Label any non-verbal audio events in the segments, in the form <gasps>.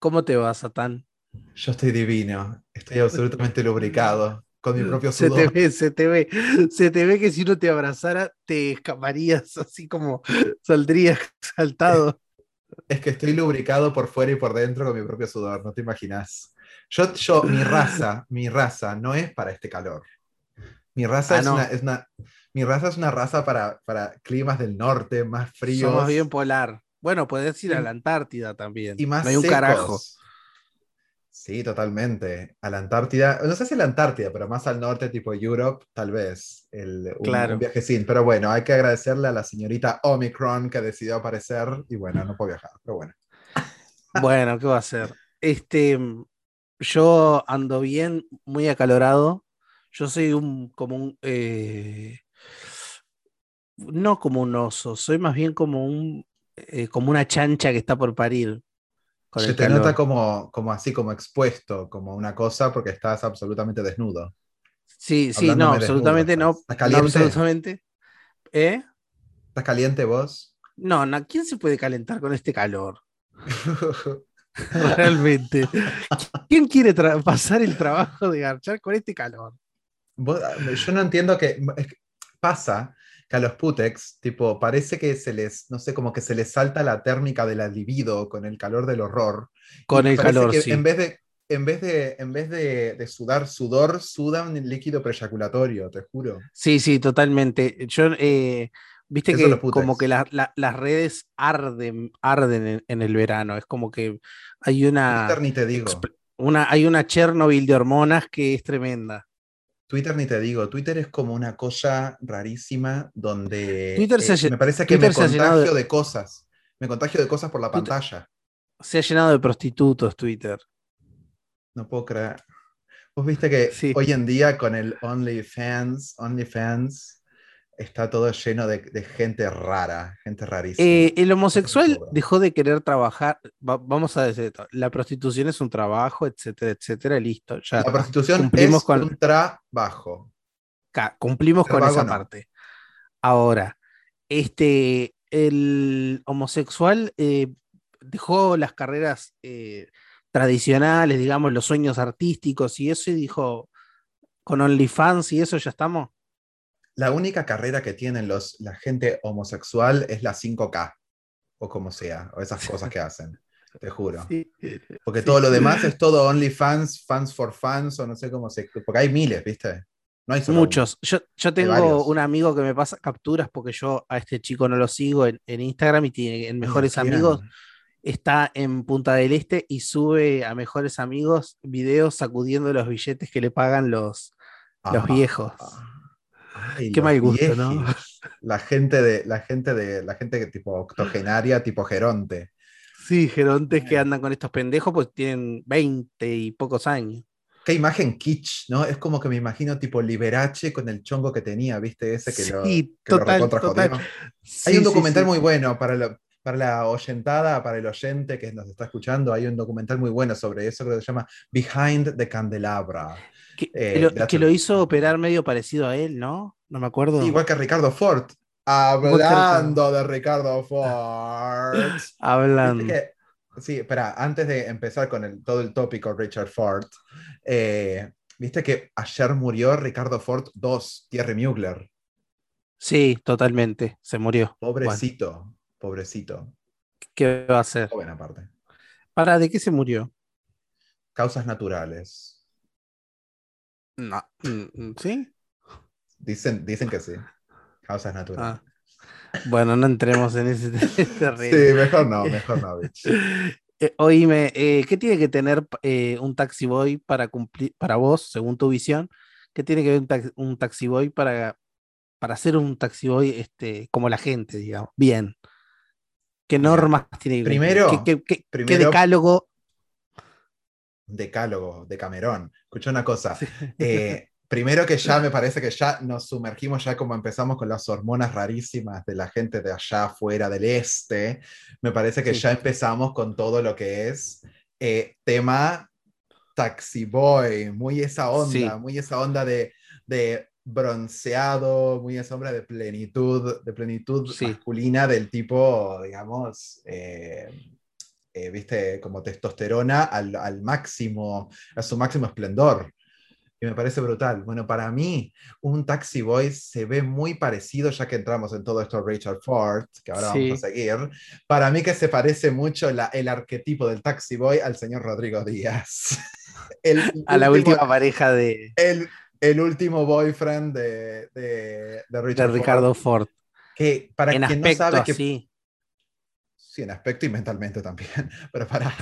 ¿Cómo te va, Satán? Yo estoy divino, estoy absolutamente lubricado con mi propio Se sudor. te ve, se te ve, se te ve que si uno te abrazara, te escaparías así como saldrías saltado. Es que estoy lubricado por fuera y por dentro con mi propio sudor, no te imaginas. Yo, yo, mi raza, mi raza no es para este calor. Mi raza, Ah, es, no. una, es una- mi raza es una raza para, para climas del norte, más fríos Somos bien polar. Bueno, podés ir a la Antártida también. y más no hay un secos. carajo. Sí, totalmente. A la Antártida, no sé si a la Antártida, pero más al norte, tipo Europe, tal vez. El, un, Claro. un viajecín. Pero bueno, hay que agradecerle a la señorita Omicron que decidió aparecer y bueno, no puedo viajar, pero bueno. Bueno, ¿qué va a ser? Este, yo ando bien, muy acalorado. Yo soy un, como un, eh, no como un oso, soy más bien como un, eh, como una chancha que está por parir. Con Se el te calor. nota como, como así, como expuesto, como una cosa, porque estás absolutamente desnudo. Sí, sí, no, desnudo absolutamente no. estás. ¿Estás no caliente? absolutamente. ¿Eh? ¿Estás caliente vos? No, no, ¿quién se puede calentar con este calor? <laughs> Realmente. ¿Quién quiere pasar el trabajo de garchar con este calor? Vos- yo no entiendo que pasa que a los putex, tipo, parece que se les, no sé, como que se les salta la térmica de la libido con el calor del horror. Con el calor, que sí. En vez de, en vez de, en vez de, de sudar sudor, sudan el líquido preyaculatorio, te juro. Sí, sí, totalmente. Yo, eh, viste Eso que como que la- la- las redes arden, arden en, en el verano. Es como que hay una, ni te digo. una, hay una Chernobyl de hormonas que es tremenda. Twitter ni te digo. Twitter es como una cosa rarísima donde Twitter se eh, me parece que Twitter me contagio de- de cosas. Me contagio de cosas por la Twitter- pantalla. Se ha llenado de prostitutos Twitter. No puedo creer. Vos viste que Sí. hoy en día con el OnlyFans, OnlyFans está todo lleno de, de gente rara, gente rarísima. Eh, el homosexual dejó de querer trabajar. va- vamos a decir, esto, la prostitución es un trabajo, etcétera, etcétera, listo. Ya la prostitución cumplimos es con- un trabajo. Cumplimos con esa no. parte. Ahora, este, el homosexual eh, dejó las carreras eh, tradicionales, digamos, los sueños artísticos y eso, y dijo, con OnlyFans y eso ya estamos. La única carrera que tienen los, la gente homosexual es la 5K, o como sea, o esas cosas que hacen, te juro. <laughs> Sí. Porque Sí. todo lo demás es todo OnlyFans, fans for fans, o no sé cómo se... Porque hay miles, ¿viste? No hay. Muchos. Yo, yo tengo un amigo que me pasa capturas porque yo a este chico no lo sigo en, en Instagram y tiene en Mejores. Amigos. Está en Punta del Este y sube a Mejores Amigos videos sacudiendo los billetes que le pagan los, los Ajá. viejos. Ay, Qué mal gusto, ¿no? La gente de, la gente de, la gente que tipo octogenaria, tipo Geronte. Sí, gerontes que andan con estos pendejos, pues tienen 20 y pocos años. Qué imagen kitsch, ¿no? Es como que me imagino tipo Liberace con el chongo que tenía, ¿viste? Ese que lo, que lo total, recontra total. Sí, Hay un documental sí. muy bueno para, lo- para la oyentada, para el oyente que nos está escuchando. Hay un documental muy bueno sobre eso que se llama Behind the Candelabra. Que, eh, lo, que hizo operar medio parecido a él, ¿no? No me acuerdo. Igual que Ricardo Ford. Hablando de Ricardo Ford. <laughs> Hablando. Que- sí, espera, antes de empezar con el- todo el tópico Richard Ford, eh, viste que ayer murió Ricardo Ford II, Thierry Mugler. Sí, totalmente. Se murió. Pobrecito, pobrecito. ¿Qué va a hacer? Joven aparte. ¿Para de qué se murió? Causas naturales. No. mm, ¿Sí? Dicen, dicen que sí. Causas naturales. Ah. Bueno, no entremos en ese <laughs> terreno. sí, mejor no, mejor no, bitch. <laughs> Eh, oíme, eh, ¿qué tiene que tener eh, un taxi boy para cumplir, para vos, según tu visión? ¿Qué tiene que ver un, tax- un taxi boy para, para ser un taxi boy este, como la gente, digamos? Bien. ¿Qué normas tiene primero- ¿Qué, qué- qué- qué primero- decálogo? Decálogo de Camerón. Escucha una cosa. Eh, <laughs> primero que ya me parece que ya nos sumergimos, ya como empezamos con las hormonas rarísimas de la gente de allá afuera del este, me parece que Sí. ya empezamos con todo lo que es eh, tema taxi boy, muy esa onda, Sí. muy esa onda de, de bronceado, muy esa onda de plenitud, de plenitud Sí. masculina del tipo, digamos, eh, eh, viste, como testosterona al, al máximo, a su máximo esplendor. Y me parece brutal. Bueno, para mí, un Taxi Boy se ve muy parecido, ya que entramos en todo esto a Richard Ford, que ahora vamos a seguir. Para mí que se parece mucho la, el arquetipo del Taxi Boy al señor Rodrigo Díaz. <laughs> a la última pareja de... El, el último boyfriend de, de, de, Richard Ricardo Ford. Que para en quien aspecto, no sabe que... Sí. sí, en aspecto y mentalmente también. <laughs> Pero para,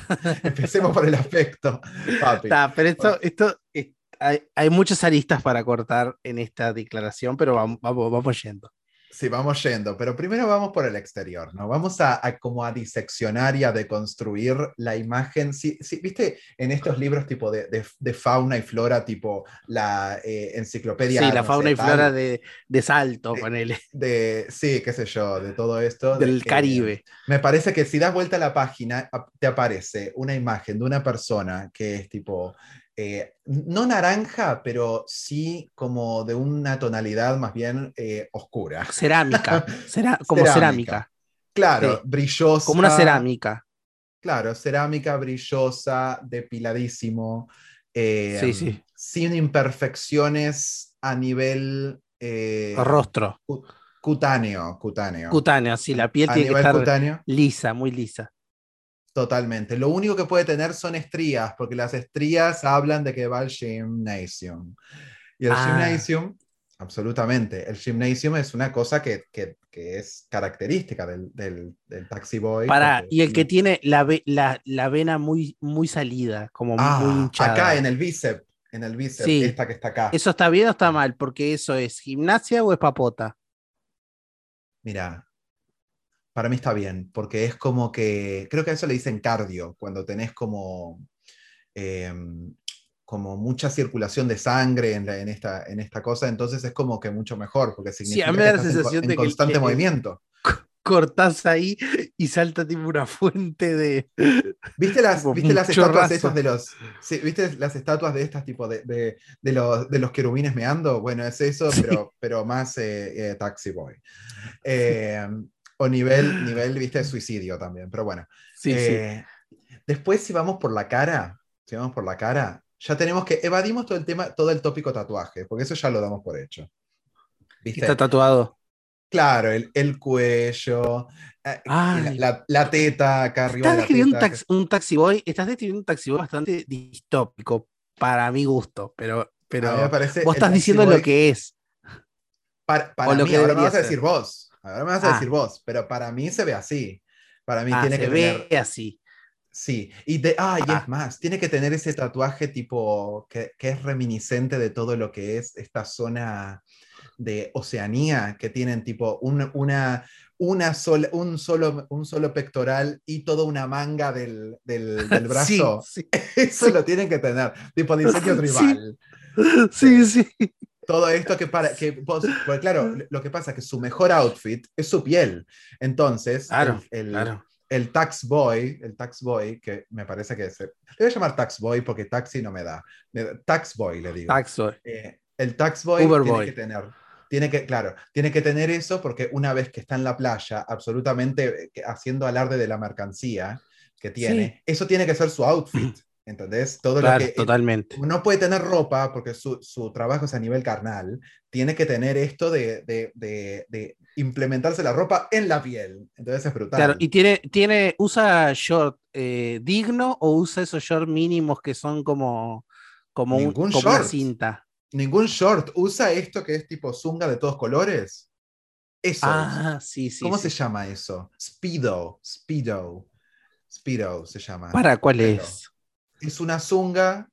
empecemos por el aspecto. Papi. pero esto, esto, hay, muchas aristas para cortar en esta declaración, pero vamos, vamos, yendo. Sí, vamos yendo, pero primero vamos por el exterior, ¿no? Vamos a, como a diseccionar y a deconstruir la imagen. Sí, sí ¿Viste en estos libros tipo de, de, fauna y flora, tipo la eh, enciclopedia? Sí, la fauna y flora de, de Salto, de, ponele. De, sí, qué sé yo, de todo esto. Del Caribe. Me parece que si das vuelta a la página, te aparece una imagen de una persona que es tipo eh, no naranja, pero sí como de una tonalidad más bien eh, oscura. Cerámica, <laughs> como cerámica. Claro, brillosa. Como una cerámica. Claro, cerámica brillosa, depiladísimo. Eh, sí, sí. Sin imperfecciones a nivel... Rostro. Cutáneo, cutáneo. Cutáneo, sí, la piel tiene que estar lisa, muy lisa. Totalmente. Lo único que puede tener son estrías, porque las estrías hablan de que va al gymnasium. Y el ah. gymnasium, absolutamente, el gymnasium es una cosa que, que, que es característica del, del, del, taxi boy. Para, y el que tiene la, la, la, vena muy, muy salida, como ah, muy hinchada. Acá en el bíceps, en el bíceps, esta que está acá. ¿Eso está bien o está mal? Porque eso es gimnasia o es papota. Mira, para mí está bien, porque es como que, creo que a eso le dicen cardio, cuando tenés como, em, como mucha circulación de sangre en, en, esta, en esta cosa, entonces es como que mucho mejor, porque significa que la sensación en, constante movimiento. Cortás ahí y salta tipo una fuente de. ¿Viste las, ¿viste las estatuas de esas de los. ¿Viste las estatuas de estas tipo de, de, de, los, de los querubines meando? Bueno, es eso, pero, pero más eh, eh, Taxi Boy. Eh, o nivel, <gasps> nivel, viste, suicidio también, pero bueno. Sí, eh, Después, si vamos por la cara, si vamos por la cara, ya tenemos que evadimos todo el tema, todo el tópico tatuaje, porque eso ya lo damos por hecho. ¿Viste? Está tatuado. Claro, el, el cuello, eh, la, la, teta acá arriba. Estás describiendo un, taxi boy, estás describiendo un taxi boy bastante distópico, para mi gusto, pero, pero vos estás diciendo lo que es. Para, para mí, ahora me vas a decir vos. Ahora me vas a decir ah. vos, pero para mí se ve así. Para mí ah, tiene se que ve así. Sí, y, de, ah, y es más, tiene que tener ese tatuaje tipo que, que es reminiscente de todo lo que es esta zona de Oceanía, que tienen tipo un, una, una sola, un, solo, un solo pectoral y toda una manga del, del, <laughs> del brazo. Sí, sí, <laughs> Eso lo tienen que tener, tipo diseño <laughs> tribal. Sí, sí. Todo esto que para que vos, porque claro, lo que pasa es que su mejor outfit es su piel. Entonces, claro, el, claro. el tax boy, el tax boy, que me parece que se, le voy a llamar tax boy porque taxi no me da. Tax boy le digo. Tax boy. Eh, el tax boy Uber tiene boy. que tener. Tiene que, claro, tiene que tener eso porque una vez que está en la playa, absolutamente eh, haciendo alarde de la mercancía que tiene, Sí. eso tiene que ser su outfit. ¿Entendés? Todo Claro, lo que, totalmente. no puede tener ropa porque su, su, trabajo es a nivel carnal, tiene que tener esto de, de, de, de, implementarse la ropa en la piel. Entonces es brutal. Claro, y tiene, tiene, usa short eh, digno o usa esos short mínimos que son como, como, un, como una short. cinta. Ningún short. Usa esto que es tipo zunga de todos colores. Eso. Ah, sí, sí. ¿Cómo sí. se llama eso? Speedo. Speedo. Speedo se llama. ¿Para cuál Pero es? Es una zunga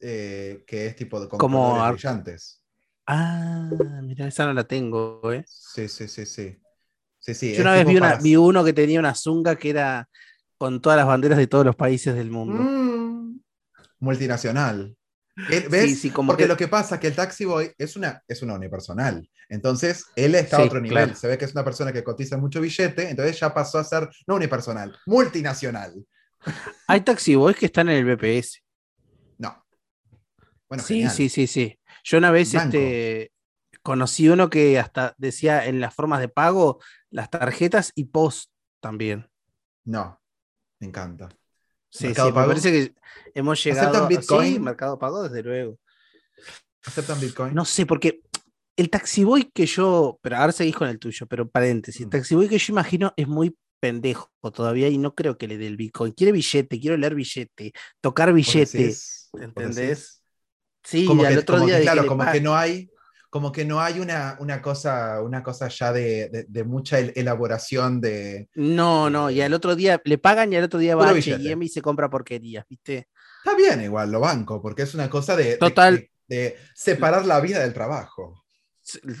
eh, que es tipo de Como ar- brillantes. Ah, mira, esa no la tengo, ¿eh? Sí, sí, sí, sí. Sí, sí. Yo una vez vi, una, para- vi uno que tenía una zunga que era con todas las banderas de todos los países del mundo. Mm, multinacional. Eh, ¿Ves? Sí, sí, como Porque que- lo que pasa es que el Taxi Boy es una, es una unipersonal. Entonces, él está Sí, a otro nivel. claro. Se ve que es una persona que cotiza mucho billete, entonces ya pasó a ser no unipersonal, multinacional. Hay taxi boys que están en el BPS. No. Bueno, sí, genial. sí, sí, sí. Yo una vez Banco. este, conocí uno que hasta decía en las formas de pago las tarjetas y post también. No. Me encanta. Sí, ¿Mercado sí, me Pago? parece que hemos llegado. ¿Aceptan Bitcoin? Sí, Mercado Pago, desde luego. ¿Aceptan Bitcoin? No sé, porque el taxiboy que yo. Pero ahora seguís con el tuyo, pero paréntesis. El Mm. taxiboy que yo imagino es muy pendejo todavía y no creo que le dé el Bitcoin. Quiere billete, quiero leer billete, tocar ¿Vos billete. ¿Entendés? Sí, como al que, otro como día que, de claro, como que no hay, como que no hay una, una cosa, una cosa ya de, de- de mucha el- elaboración de. No, no, y al otro día le pagan y al otro día va a. H&M y se compra porquerías, ¿viste? Está bien, igual, lo banco, porque es una cosa de, Total. de- de separar la vida del trabajo.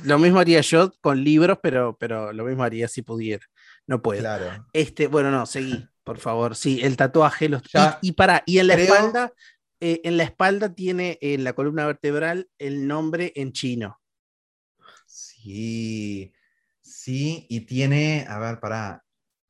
Lo mismo haría yo con libros, pero, pero lo mismo haría si pudiera. No puedo. Claro. Este, bueno, no, seguí, por favor. Sí, el tatuaje. Los, Ya y, y para, y en la creo- espalda, eh, en la espalda tiene en la columna vertebral el nombre en chino. Sí, sí, y tiene, a ver, pará.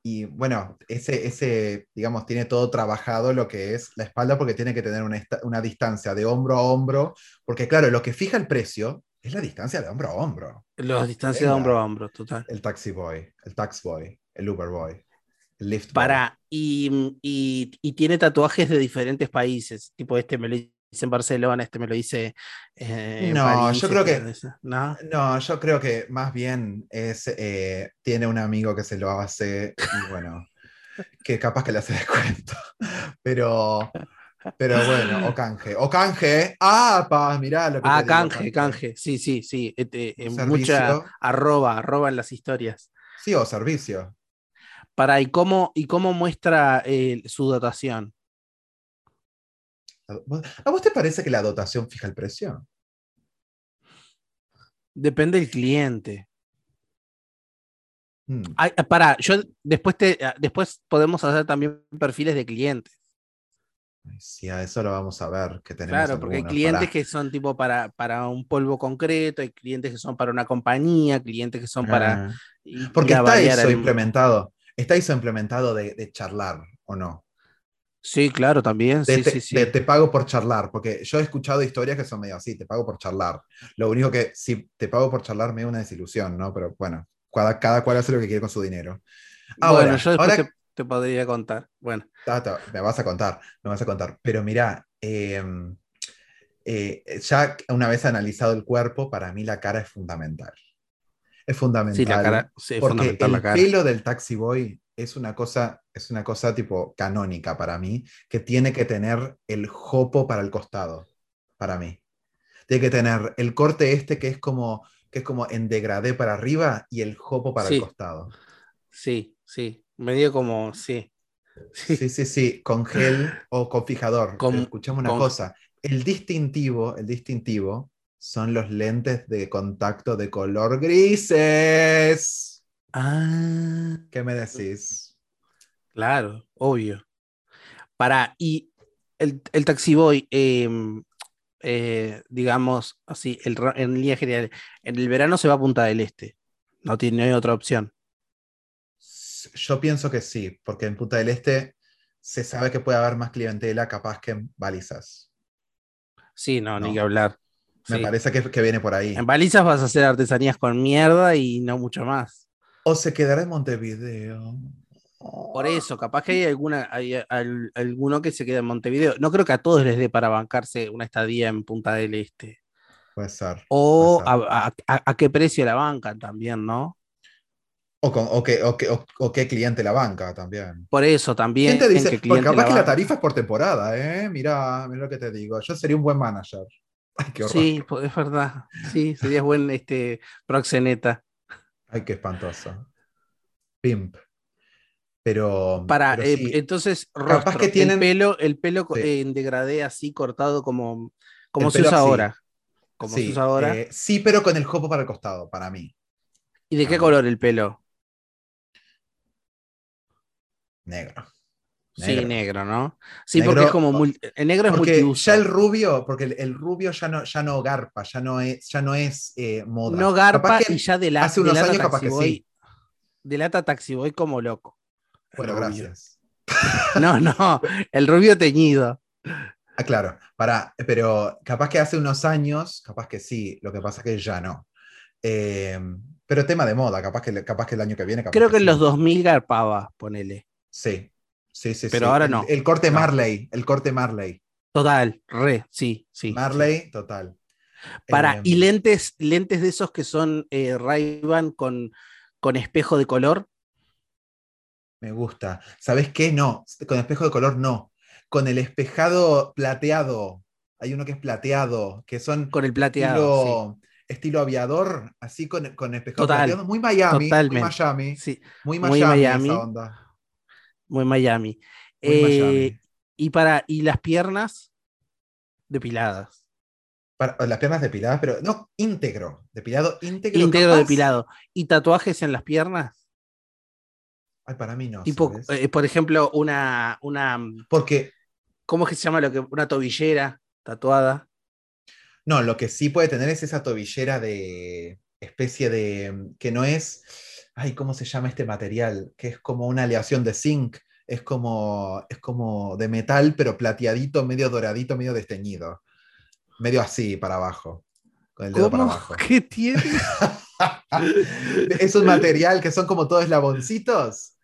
Y bueno, ese, ese, digamos, tiene todo trabajado lo que es la espalda porque tiene que tener una, una distancia de hombro a hombro, porque claro, lo que fija el precio es la distancia de hombro a hombro. Los distancias de hombro a hombro, total. El taxi boy, el tax boy, el Uber boy, el lift. Para, y, y, y tiene tatuajes de diferentes países. Tipo, este me lo hice en Barcelona, este me lo hice eh, en No, París, yo creo este que- ¿No? No, yo creo que más bien es, eh, tiene un amigo que se lo hace y bueno, <laughs> que capaz que le hace descuento. Pero, pero bueno, o canje. O canje. Ah, paz, mirá lo que Ah, digo, canje, canje. Sí, sí, sí. este, Un eh, mucha arroba, arroba en las historias. Sí, o servicio. Para, ¿y cómo, y cómo muestra eh, su dotación? ¿A vos te parece que la dotación fija el precio? Depende del cliente. Hmm. Ay, ah, para, yo después te, ah, después podemos hacer también perfiles de clientes. Sí, a eso lo vamos a ver. Que tenemos Claro, porque hay clientes que son tipo para, para un polvo concreto, hay clientes que son para una compañía, clientes que son para. Ah. Porque está eso el- implementado. Está eso implementado de, de charlar, ¿o no? Sí, claro, también. de Sí, te, sí, sí. de te pago por charlar, porque yo he escuchado historias que son medio así, te pago por charlar. Lo único que si te pago por charlar me da una desilusión, ¿no? Pero bueno, cada, cada cual hace lo que quiere con su dinero. Ahora, bueno, yo ahora- te, te podría contar. Bueno, me vas a contar, me vas a contar. Pero mira, eh, eh, ya una vez analizado el cuerpo, para mí la cara es fundamental. Es fundamental. sí, la cara. Sí, porque fundamental el la cara. pelo del taxi boy es una cosa, es una cosa tipo canónica para mí, que tiene que tener el jopo para el costado, para mí. Tiene que tener el corte este que es como, que es como en degradé para arriba y el jopo para Sí. el costado. Sí, sí. Medio como. Sí. Sí. Sí, sí, sí, con gel o con fijador. Con- Pero escuchame una con- cosa, el distintivo, el distintivo son los lentes de contacto de color grises. Ah, ¿Qué me decís? claro, obvio. Para, y el, el Taxi Boy, em, eh, digamos así, el, en línea general, en el verano se va a Punta del Este. No tiene otra opción. Yo pienso que sí, porque en Punta del Este se sabe que puede haber más clientela capaz que en balizas. Sí, no, ni No. que hablar. Me Sí. parece que, que viene por ahí. En balizas vas a hacer artesanías con mierda y no mucho más. O se quedará en Montevideo. Por eso, capaz que hay alguna, hay al- alguno que se queda en Montevideo. No creo que a todos les dé para bancarse una estadía en Punta del Este. Puede ser. O Puede ser. a, a- qué precio la bancan también, ¿no? O, con- o que- o que- o- qué cliente la banca también. Por eso también. ¿Quién te dice? Porque capaz que la banca. tarifa es por temporada, ¿eh? Mira, mira lo que te digo. Yo sería un buen manager. Ay, qué horror. Sí, po- es verdad. Sí, serías buen este, proxeneta. Ay, qué espantoso. Pimp. Pero. Para, pero eh, entonces, Capaz rostro, que tienen- el pelo, el pelo Sí. en degradé así cortado como, como El se usa así. ahora. Como sí, se usa ahora. eh, sí, pero con el jopo para el costado, para mí. ¿Y de qué ah. color el pelo? Negro. Sí, Negro. ¿no? Sí, Negro, porque es como mul- el negro es Porque multiuso. ya el rubio, porque el, el rubio ya no, ya no garpa, ya no es, ya no es eh, moda. No garpa que- y ya delata, hace unos delata años capaz que sí. Delata Taxiboy como loco. Bueno, rubio. gracias. <laughs> No, no, el rubio teñido. Ah, claro, para, pero capaz que hace unos años, capaz que sí, lo que pasa es que ya no. Eh, pero tema de moda, capaz que, capaz que el año que viene. capaz Creo que en sí. los 2000 garpaba, ponele. Sí, Sí, sí, Pero sí. ahora no. El, corte No. Marley, el corte Marley. Total, re, sí, sí. Marley, total. Para, Eh, y lentes, lentes de esos que son eh, Ray-Ban con, con espejo de color. Me gusta. ¿Sabes qué? No, con espejo de color no. Con el espejado plateado. Hay uno que es plateado, que son Con el plateado. estilo, estilo aviador, así con, con espejado Total, plateado. Muy Miami, totalmente. muy Miami. Sí, Muy muy Miami, Miami. esa onda. Muy Miami. Muy Eh, Miami. Y para, y las piernas depiladas. Para- las piernas depiladas, pero no, íntegro. Depilado íntegro. Íntegro capaz. depilado. ¿Y tatuajes en las piernas? Ay, para mí no. tipo, eh, por ejemplo, una, una, Porque, ¿cómo es que se llama lo que? Una tobillera tatuada. no, lo que sí puede tener es esa tobillera de especie de, que no es, ay, ¿cómo se llama este material? Que es como una aleación de zinc, es como, es como de metal, pero plateadito, medio doradito, medio desteñido. Medio así para abajo, con el dedo para ¿Cómo? abajo. ¿Qué tiene? <laughs> es un material que son como todos eslaboncitos.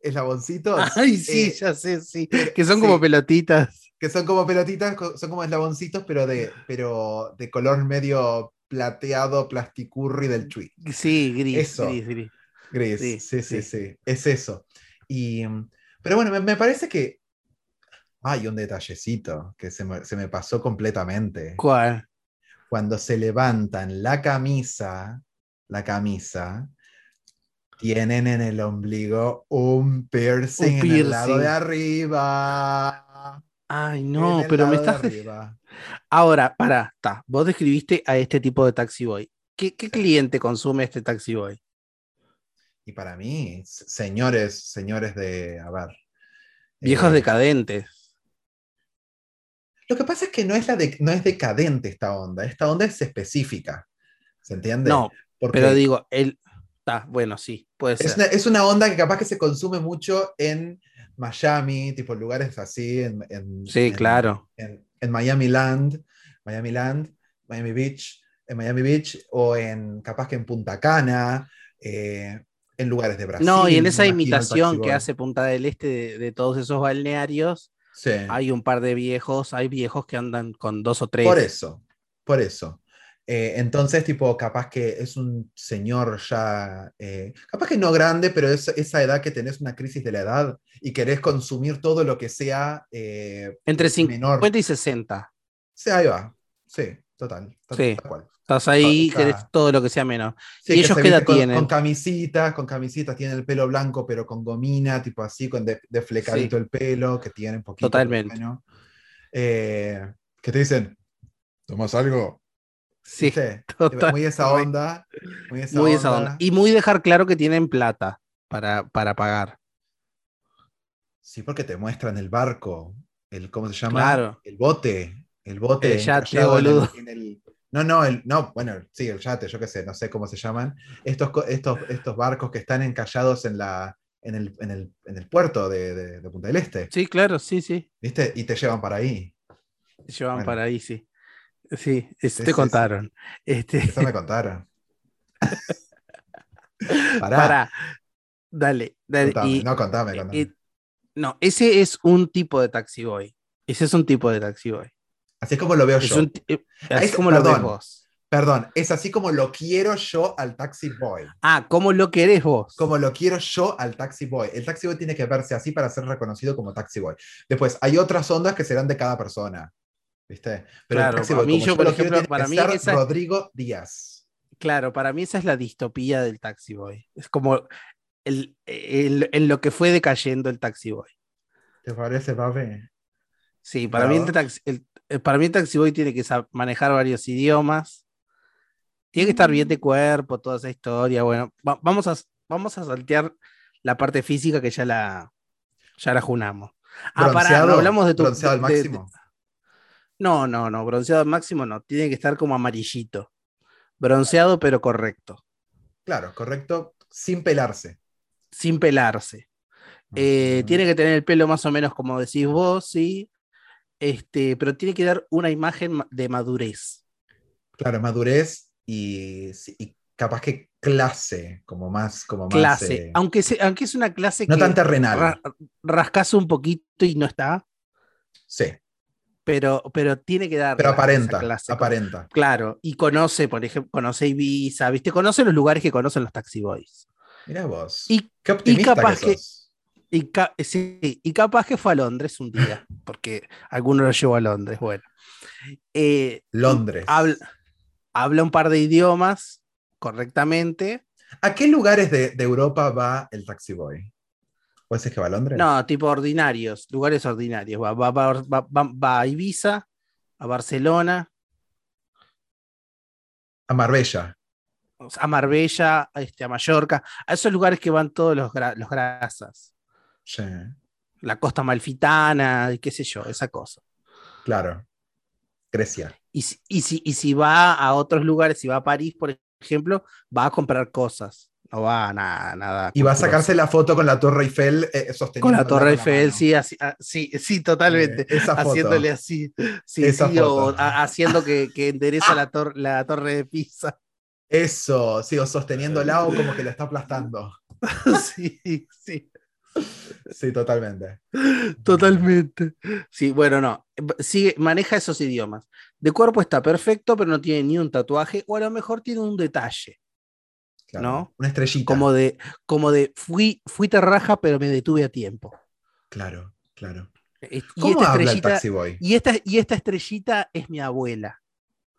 Eslaboncitos. Ay, sí, eh, ya sé, sí. Que son sí. como pelotitas. que son como pelotitas, son como eslaboncitos, pero de, pero de color medio plateado, plasticurri del tweet. Sí, gris, Eso. gris, gris. Gris, Sí, sí, sí, sí, sí. es eso. Y, mm, pero bueno, me, me parece que hay un detallecito que se me, se me pasó completamente. ¿Cuál? Cuando se levantan la camisa, la camisa, tienen en el ombligo un piercing, Un en el lado piercing. de arriba. Ay, no, pero me estás. Ahora, pará, está. Vos describiste a este tipo de taxi boy. ¿Qué, qué cliente consume este taxi boy? Y para mí, señores, señores de, a ver. Viejos eh, decadentes. Lo que pasa es que no es, la de- no es decadente esta onda, esta onda es específica. ¿Se entiende? No, Porque pero digo, él. Está, bueno, sí, puede es, ser. una, es una onda que capaz que se consume mucho en Miami, tipo lugares así, en, en- Sí, en- claro. en, en Miami Land, Miami Land, Miami Beach, en Miami Beach, o en capaz que en Punta Cana, eh, en lugares de Brasil. No, y en esa imitación que hace Punta del Este de, de todos esos balnearios, Sí. hay un par de viejos, hay viejos que andan con dos o tres. Por eso, por eso. Eh, entonces, tipo, capaz que es un señor ya, eh, capaz que no grande, pero es esa edad que tenés una crisis de la edad y querés consumir todo lo que sea eh, Entre menor. 50 y 60. Sí, ahí va. Sí, total. tal- Sí. tal cual. Estás ahí, O sea, querés todo lo que sea menos. Sí, ¿Y que ellos qué edad con, tienen? con camisitas, con camisitas, tienen el pelo blanco, pero con gomina, tipo así, con de, deflecadito Sí. el pelo, que tienen poquito. Totalmente. bueno. Eh, que te dicen, ¿tomas algo? Sí, ¿Viste? total, Muy esa onda. Muy esa muy onda. esa onda. Y muy dejar claro que tienen plata para, para pagar. Sí, porque te muestran el barco, el, ¿cómo se llama? Claro. El bote, el bote. El yate, encallado en el- boludo. en el- no, no, el, no, bueno, sí, el yate, yo qué sé, no sé cómo se llaman. Estos, estos, estos barcos que están encallados en, la, en, el, en, el, en el puerto de, de- de Punta del Este, Sí, claro, sí, sí. ¿viste? Y te llevan para ahí. Te llevan Bueno. para ahí, sí. Sí, eso Sí, te sí, contaron. Este, Eso me <laughs> contaron. Pará, para, dale, dale. contame, y- no, contame, contame. y- no, ese es un tipo de taxi boy. Ese es un tipo de taxi boy. Así es como lo veo Es yo. un eh, así Es- como lo ves vos. Perdón, es así como lo quiero yo al taxi boy. Ah, ¿cómo lo querés vos? como lo quiero yo al Taxi Boy. El Taxi Boy tiene que verse así para ser reconocido como Taxi Boy. Después, hay otras ondas que serán de cada persona. ¿Viste? Pero Claro, el Taxi Boy, mí como yo, por ejemplo, para que mí ser esa- Rodrigo Díaz. Claro, para mí esa es la distopía del taxi boy. Es como el, el- en lo que fue decayendo el taxi boy. ¿Te parece, papi? Sí, para mí, el taxi, el- para mí taxi boy tiene que manejar varios idiomas. Tiene que estar bien de cuerpo, toda esa historia. Bueno, va- vamos, a, vamos a saltear la parte física que ya la, ya la junamos. Ah, pará, no hablamos de tu. bronceado al de- de- máximo. no, no, no, bronceado al máximo no. Tiene que estar como amarillito. Bronceado, pero correcto. Claro, correcto. Sin pelarse. Sin pelarse. Eh, tiene que tener el pelo más o menos como decís vos, sí. Este, pero tiene que dar una imagen ma- de madurez. Claro, madurez y, capaz que clase, como más, como más. clase. eh, Aunque, se- aunque es una clase no que tan terrenal. ra- rascas un poquito y no está, sí, pero, pero tiene que dar. pero aparenta, clase. aparenta. Claro, y conoce, por ejemplo, conoce Ibiza, ¿viste? Conoce los lugares que conocen los taxi boys. Mira vos. Y- Qué optimista capaz que. Y, ca- sí, y capaz que fue a Londres un día, porque alguno lo llevó a Londres, bueno. Eh, Londres. habla, habla un par de idiomas correctamente. ¿A qué lugares de, de Europa va el Taxi Boy? ¿Puede ser que va a Londres? No, tipo ordinarios, lugares ordinarios. Va, va- va- va- a Ibiza, a Barcelona, A Marbella. a Marbella, a, este, a Mallorca, a esos lugares que van todos los, gra- los grasas. Sí, La costa malfitana, y qué sé yo, esa cosa. claro. Grecia. Y si, y, si, y si va a otros lugares, si va a París, por ejemplo, va a comprar cosas. No va a nada, nada. Y va a sacarse la foto con la Torre Eiffel eh, sosteniendo. con la Torre Eiffel, sí, así, ah, sí, sí, totalmente. Eh, esa foto. Haciéndole así, sí, Esa sí, o a- haciendo que, que endereza la, tor- la torre de Pisa. Eso, sí, o sosteniéndola o como que la está aplastando. <laughs> sí, sí, Sí, totalmente. totalmente. Sí, bueno, no, sigue, maneja esos idiomas. De cuerpo está perfecto, pero no tiene ni un tatuaje, o a lo mejor tiene un detalle, Claro. ¿No? Una estrellita. como de, como de fui, fui terraja, pero me detuve a tiempo. Claro, claro. Y ¿Cómo esta habla el Taxi Boy? y esta, y esta estrellita es mi abuela,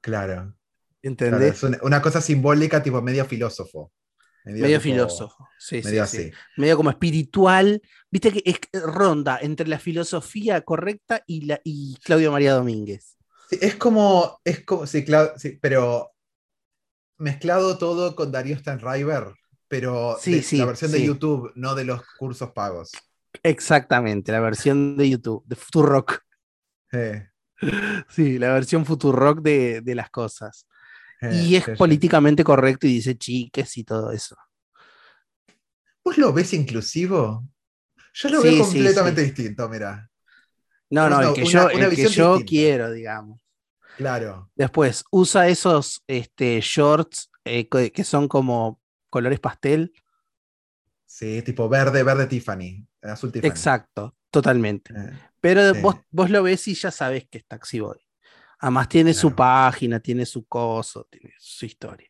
Claro. claro, ¿entendés? es una, una cosa simbólica, tipo medio filósofo. Medio tipo- filósofo, sí, Medio sí. así. medio como espiritual, viste que es ronda entre la filosofía correcta y, la, y Claudio María Domínguez. Es como, es como, sí, sí, pero mezclado todo con Darío Stanriver, pero Sí, de- sí, la versión de. YouTube, no de los cursos pagos. Exactamente, la versión de YouTube, de Futurock. Eh, <laughs> Sí, la versión Futurock de, de las cosas. Eh, Y es sí, sí. políticamente correcto y dice chiques y todo eso. ¿Vos lo ves inclusivo? Yo lo Sí, veo completamente distinto, mira. No, no, el que una- yo, una el que yo distinta. quiero, digamos. Claro. Después, usa esos este, shorts eh, que son como colores pastel. Sí, tipo verde, verde Tiffany. Azul Tiffany. Exacto, totalmente. Eh, Pero vos, vos lo ves y ya sabes que es Taxi Boy. Además tiene su página, tiene su coso, tiene su historia.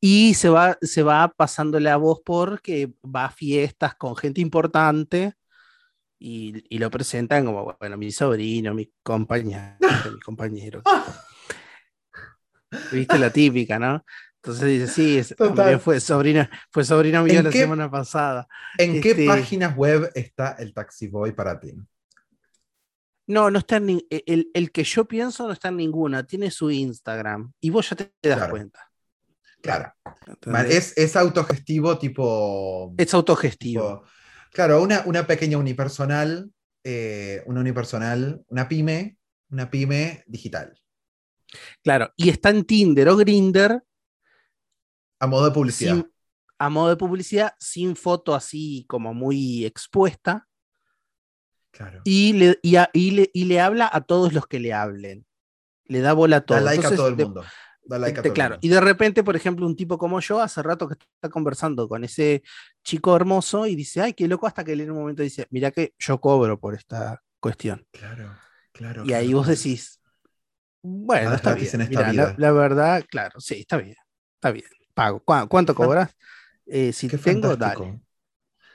Y se va, se va pasando la voz porque va a fiestas con gente importante y, y lo presentan como, bueno, mi sobrino, mi compañero, mi compañero. <laughs> Viste la típica, ¿no? Entonces dice, sí, es- fue sobrino, fue sobrino mío ¿En la qué- semana pasada. ¿En qué Este- páginas web está el Taxi Boy para ti? No, no está en ni- e, el, el que yo pienso no está en ninguna, tiene su Instagram y vos ya te, das Claro. cuenta. Claro. Es, es autogestivo tipo... Es autogestivo. tipo- claro, una, una pequeña unipersonal, eh, una unipersonal, una pyme, una pyme digital, Claro, y está en Tinder o Grinder a modo de publicidad. a modo de publicidad, sin foto así como muy expuesta, Claro. y le, y, a- y le, y le habla a todos los que le hablen. Le da bola a Da todos. like a todo el mundo. Da like a todo claro, el y mundo. de repente, por ejemplo, un tipo como yo, hace rato que está conversando con ese chico hermoso y dice, ay, qué loco, hasta que él en un momento dice, mira que yo cobro por esta cuestión. Claro, claro. Y ahí vos decís, bueno, está bien. en esta mirá, la, vida. la verdad, claro, sí, está bien. Está bien. Pago. ¿Cuá- ¿Cuánto cobras? Eh, si Qué tengo, fantástico. dale.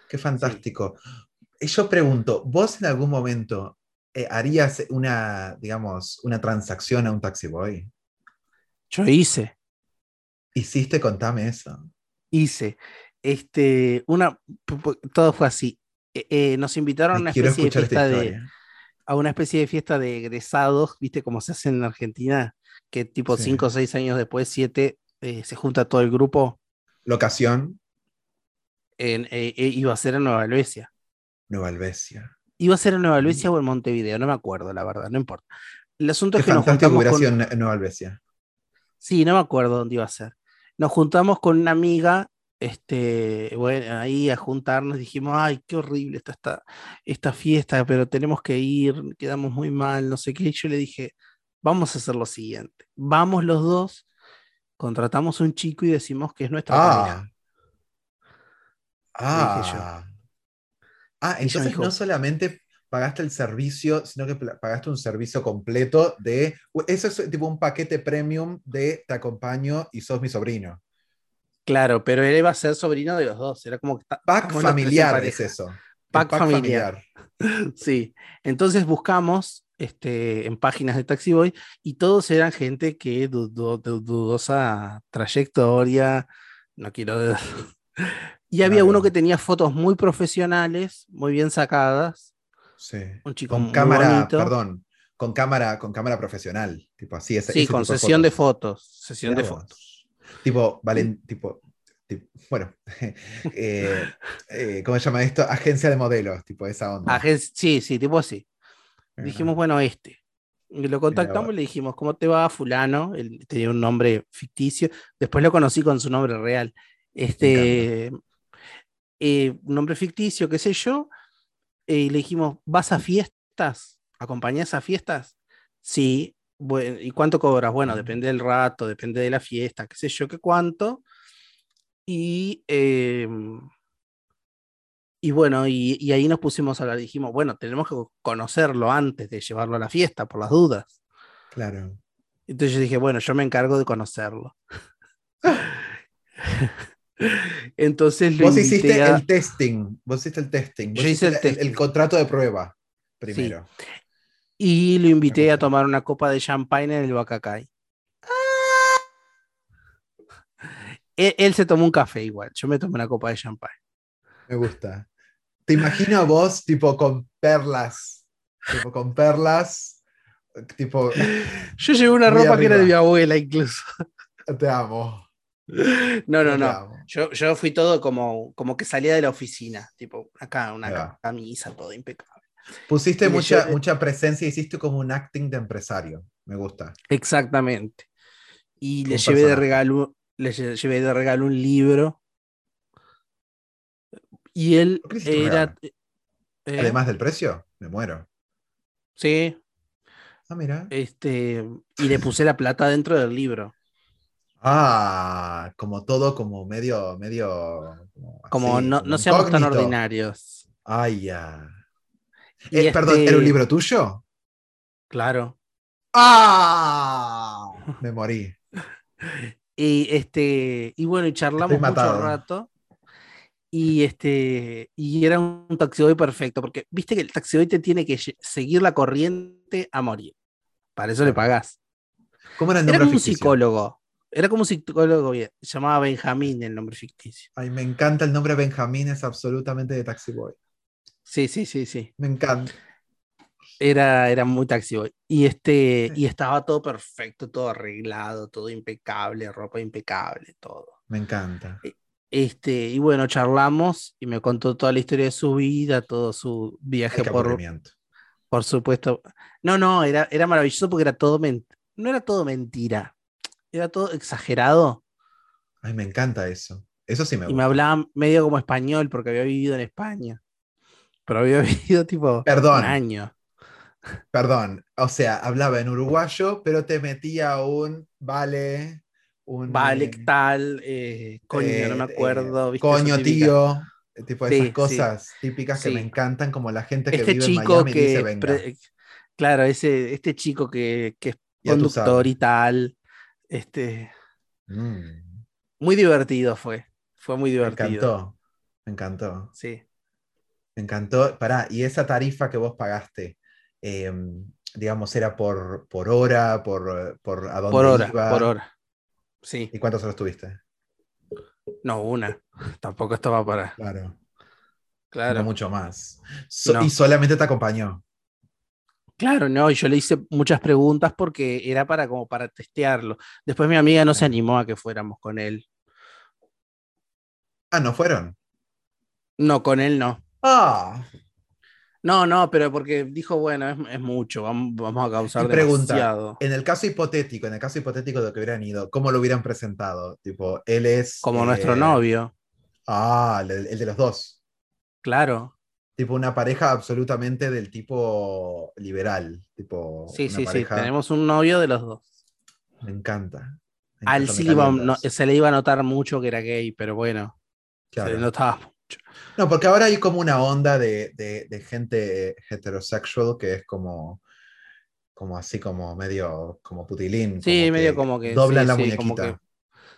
Qué fantástico. Y yo pregunto, ¿vos en algún momento eh, harías una, digamos, una transacción a un taxi boy? Yo hice, ¿Hiciste? Contame eso. hice. Este, una, todo fue así. Eh, eh, nos invitaron a una especie de fiesta de, a una especie de fiesta de egresados, viste cómo se hace en Argentina, que tipo Sí. cinco o seis años después, siete, eh, se junta todo el grupo. Locación, En, eh, eh, iba a ser en Nueva Helvecia. Nueva Albesia. Iba a ser en Nueva Helvecia o en Montevideo, no me acuerdo, la verdad, no importa. El asunto Qué es que nos juntamos con... en- Nueva Albesia. Sí, no me acuerdo dónde iba a ser. Nos juntamos con una amiga, este, bueno, ahí a juntarnos, dijimos, ay, qué horrible está esta, esta fiesta, pero tenemos que ir, quedamos muy mal, no sé qué. Y yo le dije, vamos a hacer lo siguiente, vamos los dos contratamos un chico y decimos que es nuestra pareja. Ah. dije yo. Ah. Ah, entonces dijo- no solamente pagaste el servicio, sino que pagaste un servicio completo de. Eso es tipo un paquete premium de te acompaño y sos mi sobrino. Claro, pero él iba a ser sobrino de los dos. Era como Pack familiar es eso. Pack familiar. <laughs> Sí. Entonces buscamos este, en páginas de Taxi Boy y todos eran gente que dudosa trayectoria. No quiero. <laughs> Y había Claro. uno que tenía fotos muy profesionales, muy bien sacadas. Sí. Un chico Con muy cámara, bonito. perdón, con cámara, con cámara profesional. Tipo así, ese, Sí, ese con tipo sesión de fotos. fotos. Sesión de Mirá vos. fotos. Tipo, valen, tipo, ti- bueno, <laughs> eh, eh, ¿cómo se llama esto? Agencia de modelos, tipo esa onda. Agen- sí, sí, tipo así. Dijimos, bueno, este. Y lo contactamos y le dijimos, ¿cómo te va, fulano? Él tenía un nombre ficticio. Después lo conocí con su nombre real. Este, eh, un nombre ficticio, qué sé yo. eh, y le dijimos, ¿vas a fiestas? ¿Acompañás a fiestas? Sí. Bueno, ¿y cuánto cobras? Bueno, depende del rato, depende de la fiesta, qué sé yo, qué cuánto. Y, em, y bueno, y, y ahí nos pusimos a hablar. Dijimos, bueno, tenemos que conocerlo antes de llevarlo a la fiesta, por las dudas. Claro. Entonces yo dije, bueno, yo me encargo de conocerlo. <laughs> Entonces lo Vos hiciste a- el testing, vos hiciste el testing, vos Yo hice el el, testing. contrato de prueba primero. y lo invité a tomar una copa de champagne en el Bacacay. Él, él se tomó un café igual, yo me tomé una copa de champagne. Me gusta. Te imagino a vos tipo con perlas, tipo con perlas, tipo, Yo llevé una ropa que era de mi abuela incluso. te amo. <laughs> No, no, no. Yo, yo fui todo como, como que salía de la oficina, tipo acá, una camisa, todo impecable. Pusiste Y mucha, llevé- mucha presencia, hiciste como un acting de empresario. Me gusta. Exactamente. Y le llevé de regalo, le lle- llevé de regalo un libro. Y él ¿Por qué le hiciste un era. regalo? eh, Además del precio, me muero. Sí, Ah, mira. este. Y le puse la plata dentro del libro. Ah, como todo, como medio, medio. Como así, no, no seamos tan ordinarios. Ay, ya. Y Eh, Perdón, este- ¿era un libro tuyo? Claro. ¡Ah! Me morí. <laughs> Y este. Y bueno, y charlamos mucho rato. Y este. Y era un taxiboy perfecto. Porque viste que el taxiboy te tiene que seguir la corriente a morir. Para eso le pagás. ¿Cómo era el Era nombre como un ficticio? psicólogo. Era como un psicólogo. Se llamaba Benjamín el nombre ficticio. Ay, me encanta el nombre Benjamín, es absolutamente de Taxi Boy. Sí, sí, sí, sí. Me encanta. Era, era muy taxi boy. Y, este, y estaba todo perfecto, todo arreglado, todo impecable, ropa impecable, todo. Me encanta. Este, y bueno, charlamos y me contó toda la historia de su vida, todo su viaje Ay, por, por supuesto. No, no, era, era maravilloso porque era todo no era todo mentira, era todo exagerado. Ay, me encanta eso. Eso sí me Y me gusta. hablaba medio como español porque había vivido en España. Pero había <laughs> vivido tipo Perdón. un año. Perdón. O sea, hablaba en uruguayo, pero te metía un vale, un. Vale, eh, tal, eh, coño, no me eh, acuerdo. coño, tío. Tipo Sí, esas sí. cosas típicas que me encantan, como la gente que Este vive en chico Miami que. dice venga. pre- claro, ese, este chico que, que es conductor y tal. Este, Mm, muy divertido fue. Fue muy me divertido. encantó. Me encantó. Sí. Me encantó. Pará, y esa tarifa que vos pagaste, eh, digamos, era por, por hora, por, por a dónde Por hora, iba? por hora. Sí. ¿Y cuántas horas tuviste? No, una. <laughs> Tampoco estaba para. Claro, Claro. no mucho más. So- No. Y solamente te acompañó. Claro, no, y yo le hice muchas preguntas porque era para como para testearlo. Después mi amiga no se animó a que fuéramos con él. Ah, ¿no fueron? No, con él no. Ah, No, no, pero porque dijo, bueno, es, es mucho, vamos, vamos a causar Y pregunta, demasiado. en el caso hipotético, en el caso hipotético de que hubieran ido, ¿cómo lo hubieran presentado? Tipo, él es... Como eh, nuestro novio, Ah, el, el de los dos. claro. Tipo una pareja absolutamente del tipo liberal. Tipo Sí, sí, sí, tenemos un novio de los dos. Me encanta. Me Al sí no- se le iba a notar mucho que era gay, pero bueno, se le notaba mucho. No, porque ahora hay como una onda de, de- de gente heterosexual que es como, como así como medio como putilín. Sí, como medio como que. Doblan sí, la sí, muñequita. como que-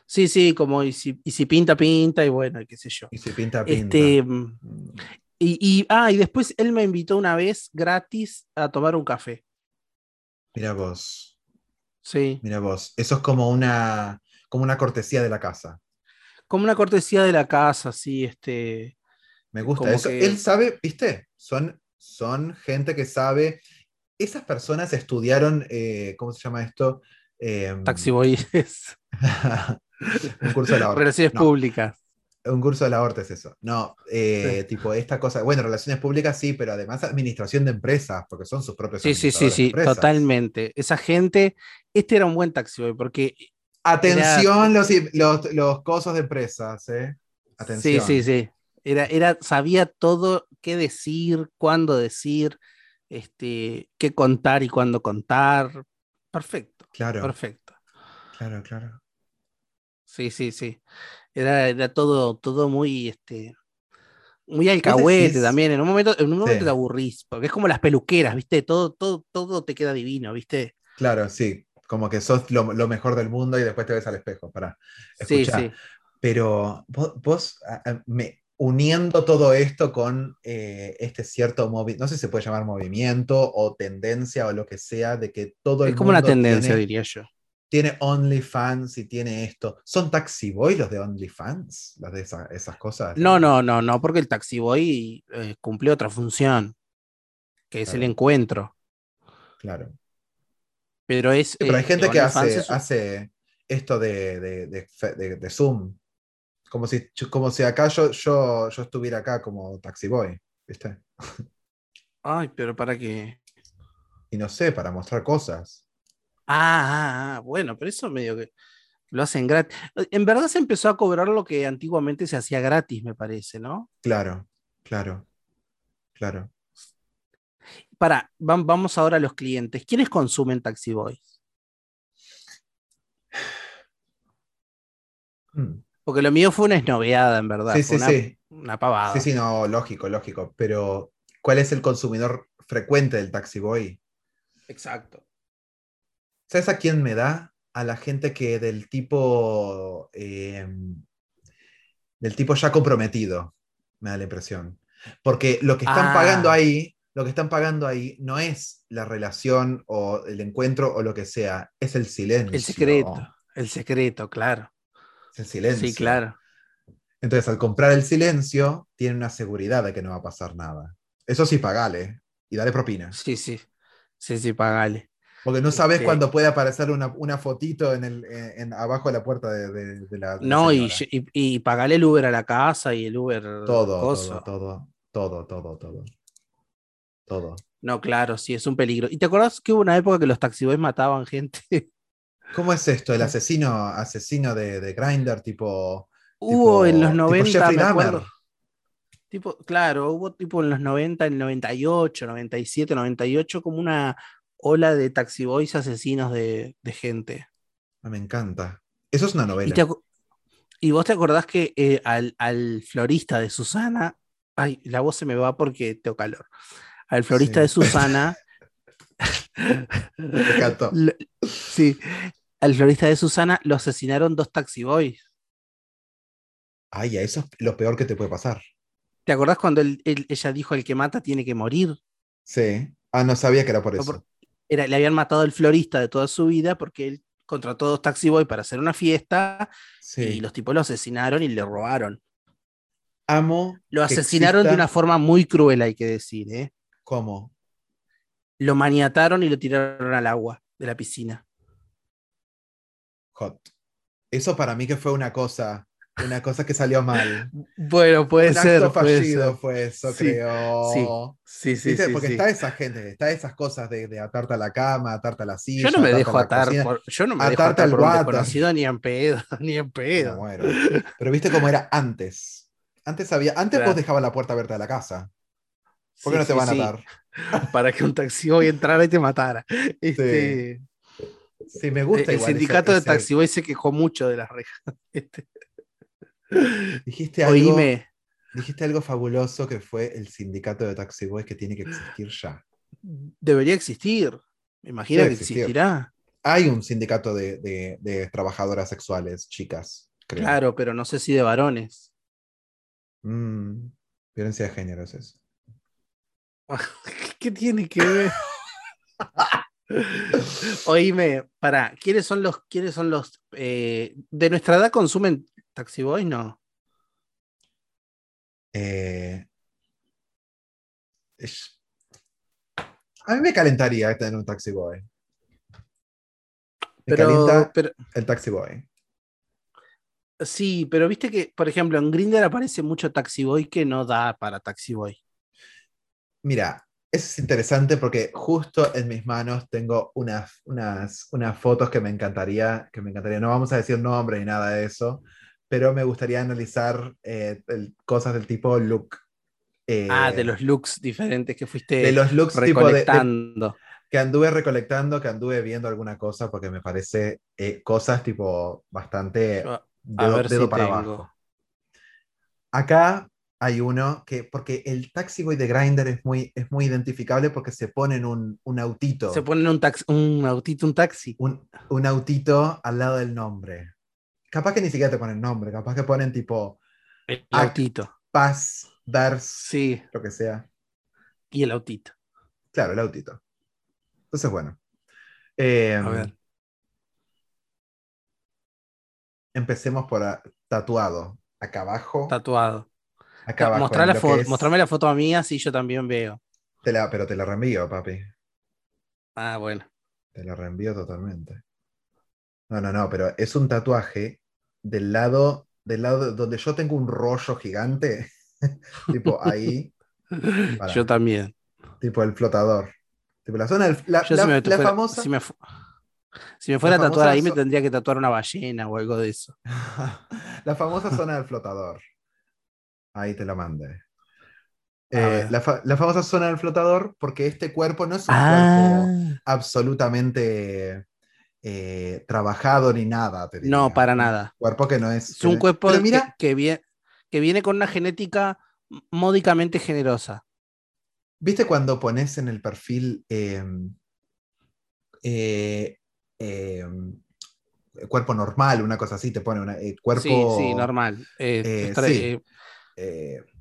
sí, sí, como y si, y si pinta, pinta, y bueno, qué sé yo. Y si pinta, pinta. Este, mm, Mm. Y, y- ah, y después él me invitó una vez gratis a tomar un café. Mira vos, Sí. mira vos. Eso es como una, como una cortesía de la casa. Como una cortesía de la casa, sí, este. Me gusta eso. que- Él sabe, ¿viste? Son, son gente que sabe. Esas personas estudiaron, eh, ¿cómo se llama esto? Em, Taxi Boys. <laughs> un curso de la. <laughs> Relaciones No, públicas. Un curso de la Horta es eso. No, eh, tipo esta cosa. Bueno, relaciones públicas sí, pero además administración de empresas, porque son sus propios Sí, sí, sí, sí, totalmente. Esa gente, este era un buen taxi boy, porque Atención, los, los, los cosos de empresas, ¿eh? sí, Atención. sí, sí. Era, era, sabía todo qué decir, cuándo decir, este, qué contar y cuándo contar. Perfecto, Claro, perfecto. claro, claro. Sí, sí, sí. Era, era todo, todo muy, este, muy alcahuete también. En un momento, en un momento Sí. te aburrís, porque es como las peluqueras, ¿viste? Todo, todo, todo te queda divino, ¿viste? Claro, sí. Como que sos lo, lo mejor del mundo y después te ves al espejo para Sí, escuchar. sí. Pero vos, vos, me, uniendo todo esto con eh, este cierto movimiento, no sé si se puede llamar movimiento o tendencia o lo que sea, de que todo el Es como una mundo tendencia, tiene, diría yo. Tiene OnlyFans y tiene esto. ¿Son Taxi Boy los de OnlyFans? ¿Los de esa- esas cosas? No, no, no, no, porque el Taxi Boy eh, cumple otra función, que es el encuentro. Claro. Pero es. Sí, pero hay eh, gente que hace, es un- hace esto de, de, de fe- de- de Zoom. Como si, como si acá yo, yo, yo estuviera acá como Taxi Boy, ¿viste? Ay, pero para qué. Y no sé, para mostrar cosas. Ah, ah, ah, bueno, pero eso medio que lo hacen gratis. En verdad se empezó a cobrar lo que antiguamente se hacía gratis, me parece, ¿no? Claro, claro, claro. Para, vam- vamos ahora a los clientes. ¿Quiénes consumen Taxi Boys? Mm. Porque lo mío fue una esnoveada, en verdad. Sí, sí, una, sí. una pavada. Sí, sí, no, lógico, lógico. Pero, ¿cuál es el consumidor frecuente del Taxi Boy? Exacto. ¿Sabes a quién me da? A la gente que del tipo. eh, del tipo ya comprometido, me da la impresión. Porque lo que están Ah. pagando ahí, lo que están pagando ahí no es la relación o el encuentro o lo que sea, es el silencio. El secreto. El secreto, claro. Es el silencio. Sí, claro. Entonces, al comprar el silencio, tiene una seguridad de que no va a pasar nada. Eso sí, pagale y dale propina. Sí, sí. Sí, sí, pagale. Porque no sabes Este- cuándo puede aparecer una, una fotito en el, en, en- abajo de la puerta de, de- de la. de No, y, y, y pagale el Uber a la casa y el Uber. todo, todo, todo, todo, todo, todo. Todo. No, claro, sí, es un peligro. ¿Y te acuerdas que hubo una época que los taxiboys mataban gente? <laughs> ¿Cómo es esto? El asesino, asesino de, de Grindr, tipo. hubo en los tipo 90, Jeffrey me acuerdo. Tipo, claro, hubo tipo en los 90, en el 98, 97, 98, como una ola de taxiboys asesinos de, de gente. Ah, me encanta. Eso es una ¿Y, novela. y vos te acordás que eh, al, al florista de Susana, ay, la voz se me va porque tengo calor. Al florista Sí. de Susana, <laughs> Me encantó. <laughs> lo- sí, al florista de Susana lo asesinaron dos taxiboys. Ay, eso es lo peor que te puede pasar. ¿Te acordás cuando él- él- ella dijo el que mata tiene que morir? Sí. Ah, no sabía que era por eso. por- Era, le habían matado al florista de toda su vida porque él contrató dos taxiboys para hacer una fiesta Sí. y los tipos lo asesinaron y le robaron. Amo. Lo asesinaron de una forma muy cruel, hay que decir. ¿eh? ¿Cómo? Lo maniataron y lo tiraron al agua de la piscina. Hot. Eso para mí que fue una cosa, una cosa que salió mal. Bueno, puede Un ser. acto puede fallido ser. fue eso, Sí, creo. Sí, sí, ¿Viste? sí. Porque sí. está esa gente, está esas cosas de, de atarte a la cama, atarte a la silla. Yo no me dejo atar, por, yo no me dejo atarte atar al por un desconocido ni en pedo, <laughs> ni en pedo. Pero viste cómo era antes. Antes había, antes Claro. vos dejabas la puerta abierta de la casa. ¿Por qué Sí, no te sí, van a sí. atar? <laughs> Para que un taxi hoy entrara y te matara. Este, Sí, me gusta. el igual sindicato de ese- Taxi Boy se quejó mucho de las rejas. <laughs> Este, Dijiste algo, Oíme, dijiste algo fabuloso que fue el sindicato de Taxi Boys que tiene que existir ya. debería existir. Me imagino Debe que existir. existirá. Hay un sindicato de, de- de trabajadoras sexuales, chicas, creo. Claro, pero no sé si de varones. Mm, violencia de género es eso. <laughs> ¿Qué tiene que ver? <laughs> Oíme, para, ¿quiénes son los, quiénes son los eh, de nuestra edad consumen Taxi Boy? No. Eh, es- A mí me calentaría tener un taxi boy. Me Pero, calienta pero el taxi boy. sí, pero viste que, por ejemplo, en Grindr aparece mucho Taxi Boy que no da para Taxi Boy. Mira, eso es interesante porque justo en mis manos tengo unas, unas, unas fotos que me encantaría, que me encantaría. No vamos a decir nombre ni nada de eso, pero me gustaría analizar eh, el- cosas del tipo look. eh, ah, de los looks diferentes que fuiste de los looks tipo de- de, recolectando. que anduve recolectando, que anduve viendo alguna cosa, porque me parece eh, cosas tipo bastante Yo- a dedo, ver dedo si para tengo. abajo. Acá hay uno que, porque el taxi boy de Grindr es muy, es muy identificable porque se ponen un, un autito, Se ponen un, tax, un autito, un taxi. un, un autito al lado del nombre. Capaz que ni siquiera te ponen nombre, capaz que ponen tipo El autito. Paz, Dars, Sí, lo que sea. y el autito. Claro, el autito. Entonces, bueno. Eh, A ver. Empecemos por a- tatuado. Acá abajo. Tatuado. acá abajo. Mostrar la foto, es- mostrame la foto a mí, así yo también veo. te la- pero te la reenvío, papi. Ah, bueno. Te la reenvío totalmente. No, no, no, pero es un tatuaje del lado, del lado donde yo tengo un rollo gigante. <laughs> tipo ahí. <laughs> Yo también. tipo el flotador. Tipo la zona del, la, si me, la fuera, famosa. si me fu- si me fuera a tatuar ahí, me tendría que tatuar una ballena o algo de eso. <laughs> la famosa zona del flotador. Ahí te la mandé. Eh, ver. la, fa- la famosa zona del flotador, porque este cuerpo no es un Ah, cuerpo absolutamente eh, trabajado ni nada. te no, diría. para Un nada. Cuerpo que no es. Es un cuerpo Pero que- mira, que, vie- que viene con una genética módicamente generosa. ¿viste cuando pones en el perfil eh, eh, eh, cuerpo normal, una cosa así, te pone una, eh, cuerpo. Sí, sí, normal. Eh, sí.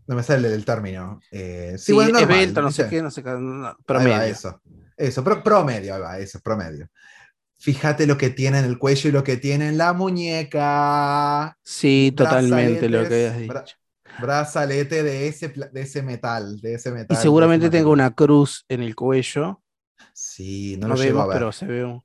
no me sale el término. Sí, sí, bueno, normal, no sé qué, no sé qué. no, Ahí va, promedio. eso. Eso, pro- promedio, va, eso, promedio. Fíjate lo que tiene en el cuello y lo que tiene en la muñeca. Sí, totalmente lo que bra- dicho. Brazalete de ese, de ese metal, de ese metal. Y seguramente tengo una cruz en el cuello. Sí, no, No, lo a vemos, ver. pero se ve un...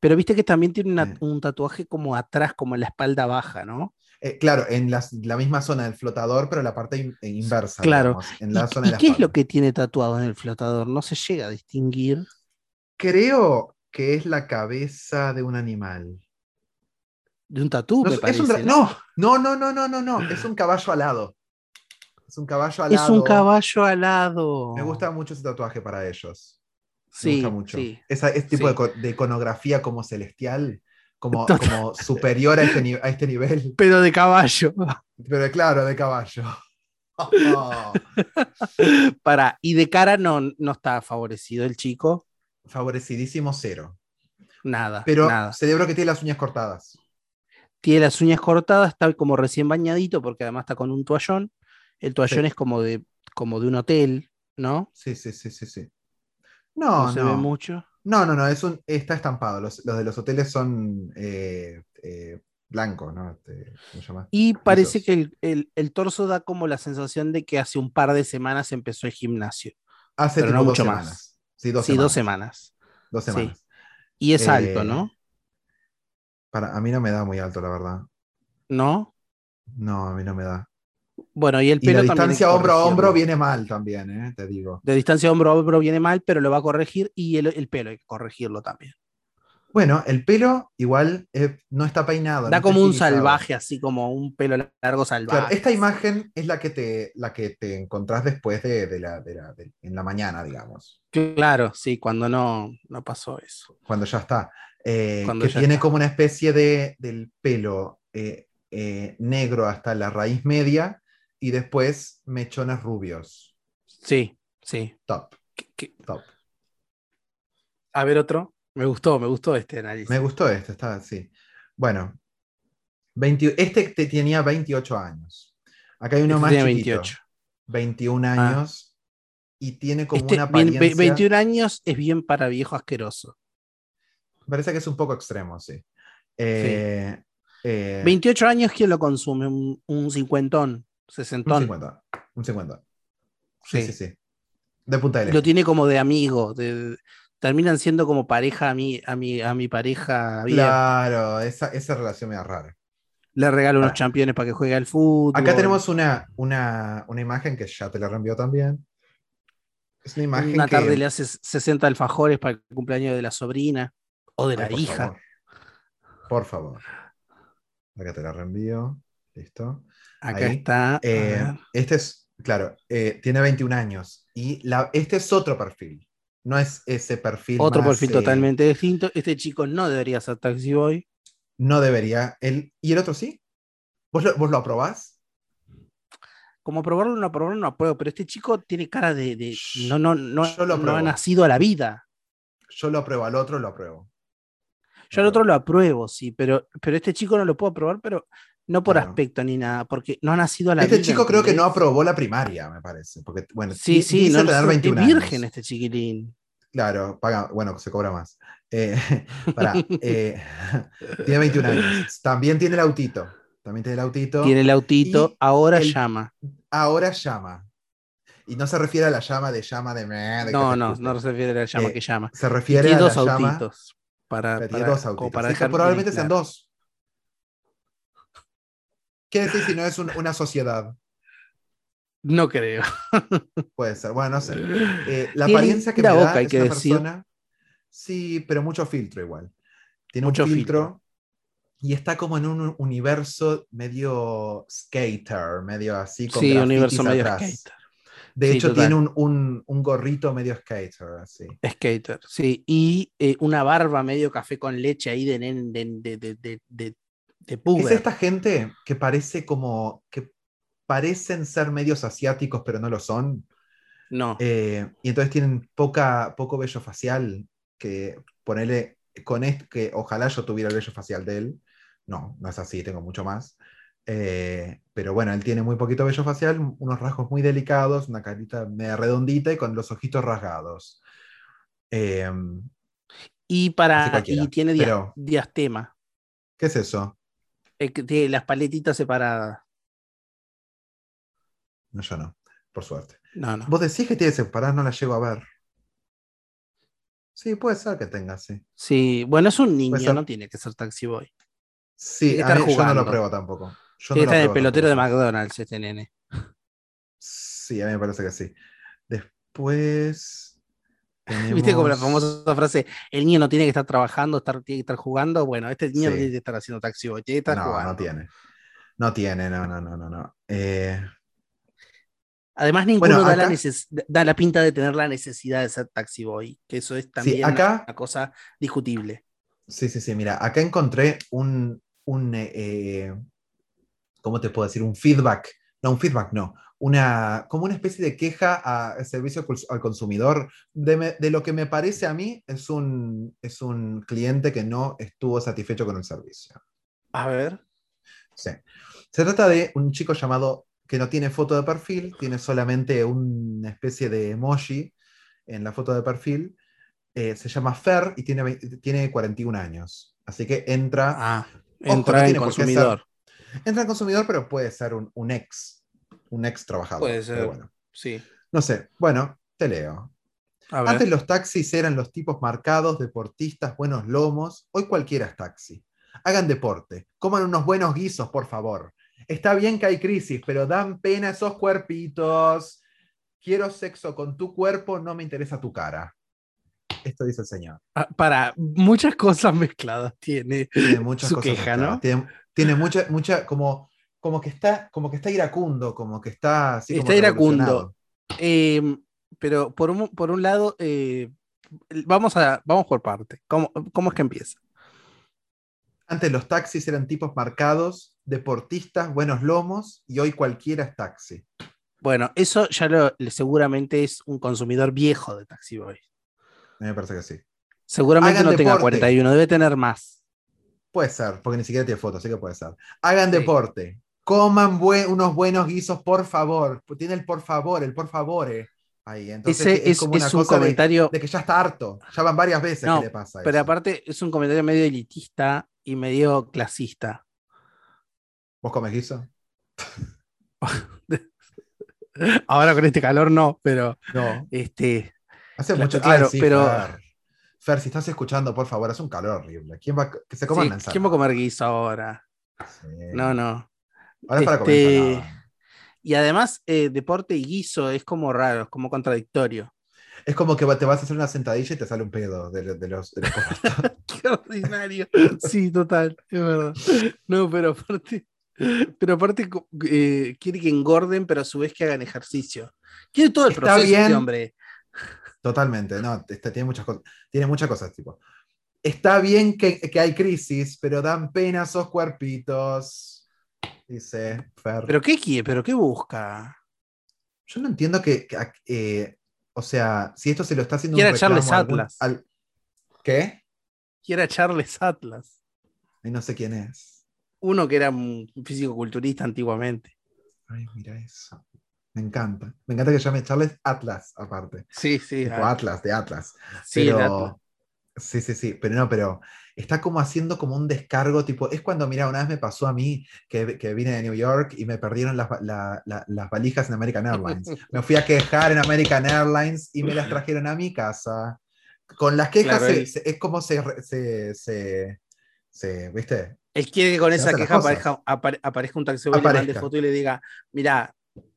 Pero viste que también tiene una- un tatuaje como atrás, como en la espalda baja, ¿no? Eh, claro, en la misma zona del flotador, pero la parte in- eh, inversa. Claro. digamos, en la ¿Y, zona y de la qué es lo que tiene tatuado en el flotador? No se llega a distinguir. Creo que es la cabeza de un animal. De un tatú, No, me es- parece. es un ¿no? no, no, no, no, no, no, es un caballo alado. Es un caballo Es alado. un caballo alado. Me gusta mucho ese tatuaje para ellos. Me Sí, gusta mucho. sí. Esa, ese tipo Sí. de, co- de iconografía como celestial, como, como superior a este, a este nivel. <laughs> Pero de caballo. Pero claro, de caballo. Oh, <laughs> Para, y de cara no, no está favorecido el chico. Favorecidísimo cero. Nada. Pero nada. celebro que tiene las uñas cortadas. Tiene las uñas cortadas, está como recién bañadito, porque además está con un toallón. El toallón Sí. es como de, como de un hotel, ¿no? Sí, sí, sí, sí, sí. No, No, se ve mucho. No, no, no, es un, está estampado. Los, los de los hoteles son eh, eh, blancos, ¿no? Este, ¿Cómo se llama? Y parece que el, el- el torso da como la sensación de que hace un par de semanas empezó el gimnasio. Hace pero no mucho semanas. más. Sí, dos sí, semanas. dos semanas. Dos Sí. semanas. Y es Eh, alto, ¿no? Para, a mí no me da muy alto, la verdad. ¿No? No, a mí no me da. Bueno, y el Y la pelo también. hay que distancia hombro a hombro viene mal también, ¿eh? te digo. De distancia hombro a hombro viene mal, pero lo va a corregir. Y el, el pelo hay que corregirlo también. Bueno, el pelo igual eh, no está peinado. Da como un salvaje, así como un pelo largo salvaje. Claro, esta imagen es la que te, la que te encontrás después de, de la, de la- de- en la mañana, digamos, Claro, sí, cuando no, no pasó eso. cuando ya está. eh, Cuando que ya tiene está. como una especie de del pelo eh, negro hasta la raíz media y después mechones rubios. Sí, sí. Top, top. A ver otro. Me gustó, me gustó este análisis. Me gustó este, está así. Bueno, 20 este te tenía 28 años. Acá hay uno Este más tiene chiquito, 28. 21 Ah. años y tiene como Este, una apariencia. 21 años es bien para viejo asqueroso. Parece que es un poco extremo, sí. Eh, eh, 28 años, ¿quién lo consume? Un, un cincuentón, un sesentón. 50. Un 50. Sí, Sí. sí, sí. De punta de Lo leche. tiene como de amigo. de- terminan siendo como pareja a mi, a mi, a mi pareja. bien. Claro, esa, esa relación me da rara. Le regalo unos Pará. championes para que juegue al fútbol. Acá tenemos una, una, una imagen que ya te la reenvió también. Es una imagen Una que... tarde le hace 60 alfajores para el cumpleaños de la sobrina o de Ay, la por hija. favor. Por favor. Acá te la reenvío. Listo. Acá Ahí. está. Eh, este es, claro, eh, tiene 21 años. Y la, este es otro perfil. No es ese perfil. Otro más, perfil eh, totalmente distinto. Este chico no debería ser taxi boy. No debería. El, ¿Y el otro sí? ¿Vos lo, vos lo aprobás? Como probarlo, no probarlo, no apruebo. Pero este chico tiene cara de. de- no, no, no, Yo lo no ha nacido a la vida. Yo lo apruebo, al otro lo apruebo. Yo al otro lo apruebo, sí, pero, pero este chico no lo puedo aprobar, pero no por Claro. aspecto ni nada, porque no ha nacido a la Este vida. chico creo que no aprobó la primaria, me parece. Porque, bueno, Sí, sí, no, tener es 21 virgen años. este chiquilín. Claro, paga, bueno, se cobra más. Eh, <laughs> pará, eh, <laughs> tiene 21 años. También tiene el autito. También tiene el autito. Tiene el autito, ahora el- llama. Ahora llama. Y no se refiere a la llama de llama de... de No, no, no se refiere a la llama Eh, que llama. Se refiere tiene a la dos llama... autitos. Para, Pero tiene para- dos autitos. para Sí, probablemente bien sean claro. dos. ¿Qué decir si no es un- una sociedad? No creo. <laughs> Puede ser, bueno, no sé. Eh, la apariencia que me da hay es que una decir. persona. Sí, pero mucho filtro igual. Tiene Mucho un filtro, filtro. y está como en un universo medio skater, medio así con Sí, universo medio atrás. skater. De Sí, hecho, total. tiene un, un- un gorrito medio skater, así. Skater, sí. Y eh, una barba medio café con leche ahí de de, de, de, de, Es esta gente que parece como que parecen ser medios asiáticos, pero no lo son. No. Eh, y entonces tienen poca, poco vello facial, que ponerle con que ojalá yo tuviera el vello facial de él. No, no es así, tengo mucho más. Eh, pero bueno, él tiene muy poquito vello facial, unos rasgos muy delicados, una carita media redondita y con los ojitos rasgados. Eh, y para y tiene dia- pero- diastema. ¿Qué es eso? Eh, que tiene las paletitas separadas. No, yo no, por suerte. No, no. Vos decís que tiene separada, no la llego a ver. Sí, puede ser que tenga, sí. Sí, bueno, es un niño, no tiene que ser taxi boy. Sí, a estar mí- yo no lo pruebo tampoco. Yo Tiene no que estar en el pelotero de. McDonald's este nene. Sí, a mí me parece que sí. Después. ¿Viste como la famosa frase, el niño no tiene que estar trabajando, estar, tiene que estar jugando? Bueno, este niño no Sí. tiene que estar haciendo taxi boy, tiene que estar No, jugando. no tiene. No tiene, no, no, no, no. no. Eh, Además, ninguno Bueno, da, la da la pinta de tener la necesidad de ser taxi boy, que eso es también acá- una cosa discutible. sí, sí, sí. Mira, acá encontré un. un eh, eh, ¿Cómo te puedo decir? Un feedback. No, un feedback no. Una, como una especie de queja a- al servicio al consumidor. De, me- de lo que me parece a mí es un, es un cliente que no estuvo satisfecho con el servicio. A ver. Sí. Se trata de un chico llamado que no tiene foto de perfil, tiene solamente una especie de emoji en la foto de perfil. Eh, se llama Fer y tiene, tiene 41 años. Así que entra, Ah, entra en qué ser- consumidor. entra en consumidor, pero puede ser un, un ex, un ex trabajador. Puede ser. pero bueno, Sí. no sé. Bueno, te leo. Antes los taxis eran los tipos marcados, deportistas, buenos lomos. Hoy cualquiera es taxi. Hagan deporte, coman unos buenos guisos, por favor. Está bien que hay crisis, pero dan pena esos cuerpitos. Quiero sexo con tu cuerpo, no me interesa tu cara. Esto dice el señor. Ah, para muchas cosas mezcladas tiene. Tiene muchas Su cosas queja, mezcladas. ¿no? Tiene, tiene mucha, mucha, como, como que está, como que está iracundo, como que está así como Está iracundo. Eh, pero por un, por un lado, eh, vamos, a, vamos por parte. ¿Cómo, ¿Cómo es que empieza? Antes los taxis eran tipos marcados, deportistas, buenos lomos, y hoy cualquiera es taxi. Bueno, eso ya lo, seguramente es un consumidor viejo de Taxi Boy. A mí me parece que sí. Seguramente Hagan no tenga deporte. 41, debe tener más. Puede ser, porque ni siquiera tiene fotos, así que puede ser. Hagan Sí. deporte. Coman buen- unos buenos guisos, por favor. Tiene el por favor, el por favore. Ahí, entonces Ese es, como una es un cosa comentario, de, que ya está harto. Ya van varias veces No, que le pasa pero eso. aparte es un comentario medio elitista y medio clasista. ¿Vos comes guiso? <laughs> Ahora con este calor no, pero No. este, Hace Claro, mucho claro, Ay, sí, pero- Fer. Fer, si estás escuchando, por favor, hace un calor horrible. ¿Quién va a- que se coma sí? ¿quién va a comer guiso ahora? Sí. No, no. Ahora es para comer Este, ensalada. Y además, eh, deporte y guiso es como raro, es como contradictorio. Es como que te vas a hacer una sentadilla y te sale un pedo de, de los, de los. <laughs> Qué ordinario. Sí, total, es verdad. No, pero aparte, pero aparte eh, quiere que engorden, pero a su vez que hagan ejercicio. Quiere todo el Está proceso este bien. hombre. Totalmente, no, este, tiene muchas cosas. Tiene muchas cosas, tipo. Está bien que, que hay crisis, pero dan pena esos cuerpitos. Dice Fer. ¿Pero qué quiere? ¿Pero qué busca? Yo no entiendo que, que, eh, o sea, si esto se lo está haciendo Quiere un Charles algún- Atlas. al- ¿Qué? Quiere Charles Atlas, Ay, no sé quién es. uno que era un físico-culturista antiguamente. Ay, mira eso. Me encanta. Me encanta que llame Charles Atlas, aparte. Sí, sí. Tipo ah, Atlas, de Atlas. sí, pero, Atlas. Sí, sí, sí. Pero no, pero está como haciendo como un descargo, tipo, es cuando, mira, una vez me pasó a mí que, que vine de New York y me perdieron las, la- la- las valijas en American Airlines. <laughs> Me fui a quejar en American Airlines y me las trajeron a mi casa. Con las quejas Claro, se- es como se, se, se, se- ¿viste? Él quiere que con esa queja aparezca, apare- aparezca un taxi boy, le mande foto y le diga, mira,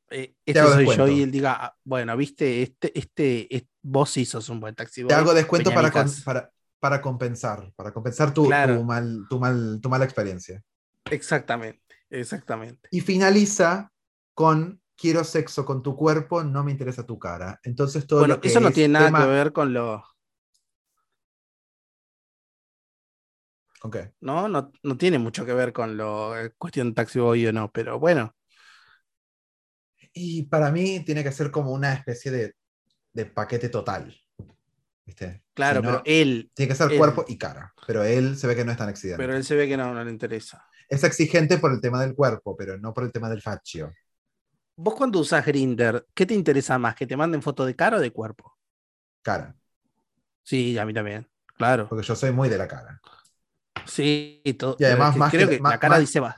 eh, Te este soy yo, y él diga, "Ah, bueno, viste, este, este, es- vos sí sos un buen taxi boy. Te hago descuento para, con- casa". para, para compensar, para compensar tu, Claro. tu, mal, tu, mal, tu mala experiencia. Exactamente, exactamente. Y finaliza con quiero sexo con tu cuerpo, no me interesa tu cara. Entonces todo Bueno, lo que eso no es tiene nada tema- que ver con lo, ¿Con qué? ¿no? ¿no? No tiene mucho que ver con lo eh, cuestión taxi boy o no, pero bueno, Y para mí tiene que ser como una especie de, de paquete total. ¿Viste? claro, Si no, pero él, tiene que ser él- cuerpo y cara. Pero él se ve que no es tan exigente. pero él se ve que no, no le interesa. Es exigente por el tema del cuerpo, pero no por el tema del faccio. Vos cuando usás Grinder, ¿qué te interesa más? ¿Que te manden foto de cara o de cuerpo? Cara. Sí, a mí también, claro. Porque yo soy muy de la cara. Sí, todo. Y además, que- más creo que- que, más- la cara más- dice más.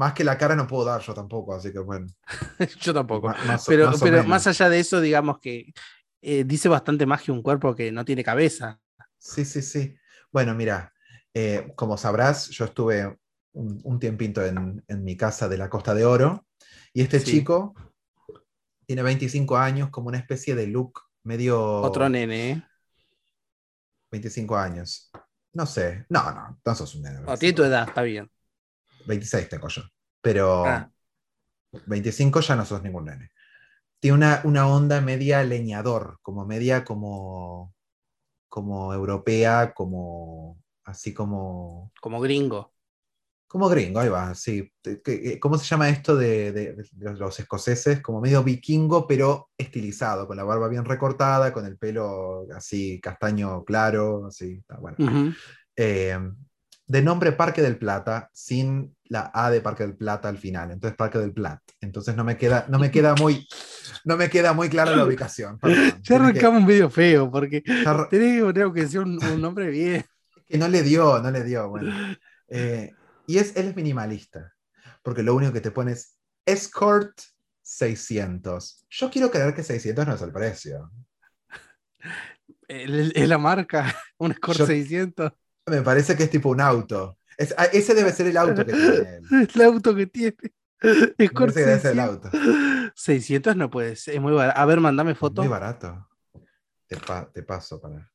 Más que la cara no puedo dar yo tampoco, así que bueno. <laughs> Yo tampoco. más Pero, más pero más allá de eso, digamos que eh, dice bastante más que un cuerpo que no tiene cabeza. Sí, sí, sí. Bueno, mira, eh, como sabrás, yo estuve un, un tiempito en, en mi casa de la Costa de Oro y este Sí. chico tiene 25 años, como una especie de look medio... Otro nene, ¿eh? 25 años. No sé, no, no, no sos un nene. No, tiene tu edad, está bien. 26 tengo yo, pero Ah. 25 ya no sos ningún nene. Tiene una, una onda media leñador, como media como, como europea, como así como Como gringo. Como gringo, ahí va, sí. Que- ¿Cómo se llama esto de, de- de los, escoceses? Como medio vikingo, pero estilizado, con la barba bien recortada, con el pelo así castaño claro, así. está bueno. Ujú. Eh, de nombre Parque del Plata, sin la A de Parque del Plata al final, entonces Parque del Plat. Entonces no me queda, no me queda muy, no me queda muy clara la ubicación. perdón. <laughs> Ya que- arrancamos un medio feo, porque ya- tenés que sea un, un nombre bien. que no le dio, no le dio, bueno. Eh, y es, él es minimalista, porque lo único que te pone es Escort 600. Yo quiero creer que 600 no es el precio. Es la marca, <laughs> un Score Yo- 600. Me parece que es tipo un auto. Es- ah, ese debe ser el auto que tiene él. Es <laughs> el auto que tiene. Parece que debe ser el 600. auto. 600 no puede ser, es muy barato. A ver, mandame Es foto. muy barato. Te, pa- te paso para.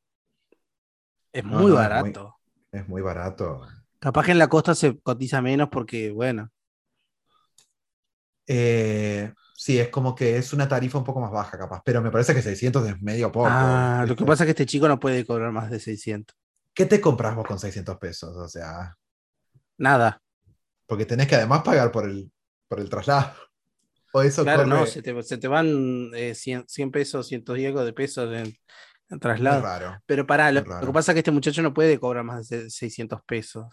Es No, muy no, es muy- barato. Es muy barato. Capaz que en la costa se cotiza menos porque, bueno. Eh, sí, es como que es una tarifa un poco más baja, capaz. Pero me parece que 600 es medio poco. ah, lo que pasa es que este chico no puede cobrar más de 600. ¿Qué te compras vos con 600 pesos? O sea. Nada. Porque tenés que además pagar por el, por el traslado. <laughs> O eso Claro, corre- no, se te, se te van eh, 100, 100 pesos, 100 y algo de pesos en, traslado. raro. Pero pará, lo, que pasa es que este muchacho no puede cobrar más de 600 pesos.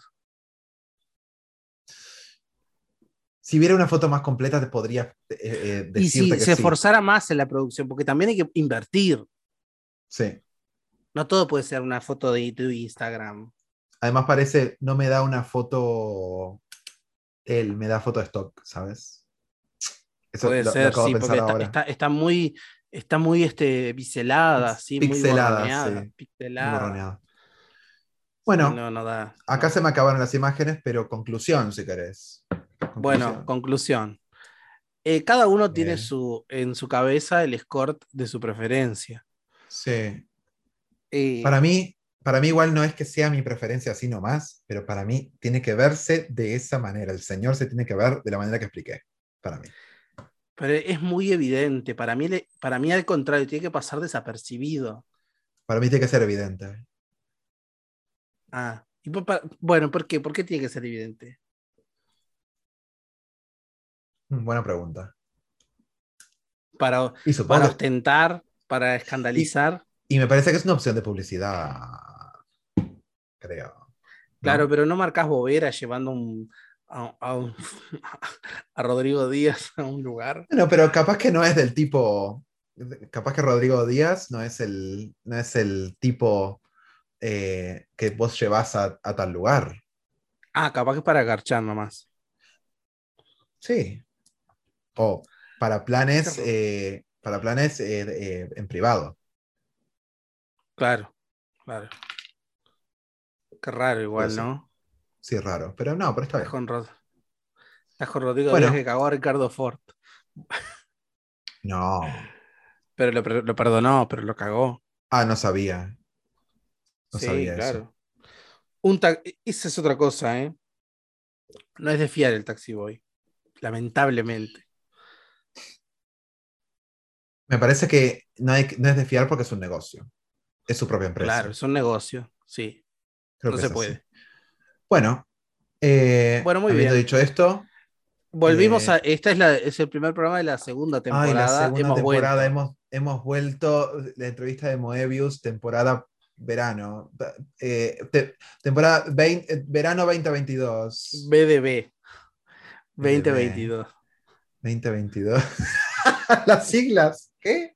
Si viera una foto más completa, te podría eh, eh, Y si que se sí. esforzara más en la producción, porque también hay que invertir. Sí. No todo puede ser una foto de tu Instagram. Además parece, no me da una foto, él me da foto de stock, ¿sabes? Eso Puede lo- lo ser, de sí, porque está, está, está muy, está muy este, biselada, muy Pixelada, borroneada, sí. pixelada. Bueno, Sí, no, no da. acá no. se me acabaron las imágenes, pero conclusión, si querés. Bueno, Conclusión. Eh, cada uno tiene su, en su cabeza el escort de su preferencia. Sí. Eh, Para mí, para mí igual no es que sea mi preferencia así nomás, pero para mí tiene que verse de esa manera. El señor se tiene que ver de la manera que expliqué. Para mí. pero es muy evidente. Para mí, para mí, al contrario, tiene que pasar desapercibido. Para mí tiene que ser evidente. Ah, y por- bueno, ¿por qué? ¿Por qué tiene que ser evidente? Mm, Buena pregunta. Para, ostentar, para escandalizar. Y me parece que es una opción de publicidad. Creo. ¿no? Claro, pero no marcas bobera llevando un- a, a un- <laughs> a Rodrigo Díaz a un lugar. Bueno, pero capaz que no es del tipo. Capaz que Rodrigo Díaz no es el, no es el tipo eh, que vos llevas a, a tal lugar. Ah, capaz que es para garchar nomás. Sí. O para planes, eh, para planes eh, en privado. Claro, claro. Qué raro igual. ¿no? Sí, raro. Pero no, pero está bien. con, Rod- Rodrigo Bueno. Que cagó a Ricardo Ford. <laughs> No. Pero lo, lo perdonó, pero lo cagó. Ah, no sabía. No sí, sabía eso. claro. Un ta- Esa es otra cosa, ¿eh? No es de fiar el Taxi Boy. Lamentablemente. Me parece que no, hay- no es de fiar porque es un negocio. Es su propia empresa. Claro, es un negocio. Sí. Creo no se así. puede. Bueno, eh, Bueno, muy habiendo bien. dicho esto, Volvimos Eh, a. Esta es, la, es el primer programa de la segunda ay, temporada. la segunda Hemos temporada vuelto. hemos, hemos vuelto, la entrevista de Moebius, temporada verano, eh, te- temporada 20 eh, verano 2022. BDB. BDB. 2022. 2022. Las siglas, ¿qué?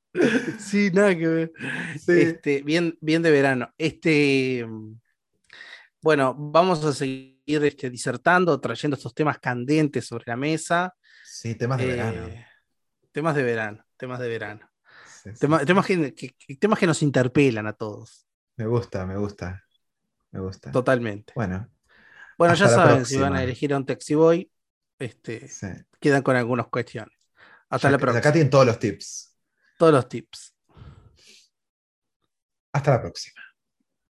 Sí, nada que ver. Sí. Este, bien, bien de verano. Este, bueno, vamos a seguir este, disertando, trayendo estos temas candentes sobre la mesa. Sí, temas de Eh, verano. Temas de verano, temas de verano. Sí, sí, Tema- sí. temas, que, temas que nos interpelan a todos, Me gusta, me gusta. Me gusta. totalmente. Bueno, Bueno, ya saben, si van a elegir a un Taxi Boy, este, sí. quedan con algunas cuestiones. Hasta Ya- la próxima. Acá tienen todos los tips. Todos los tips. Hasta la próxima.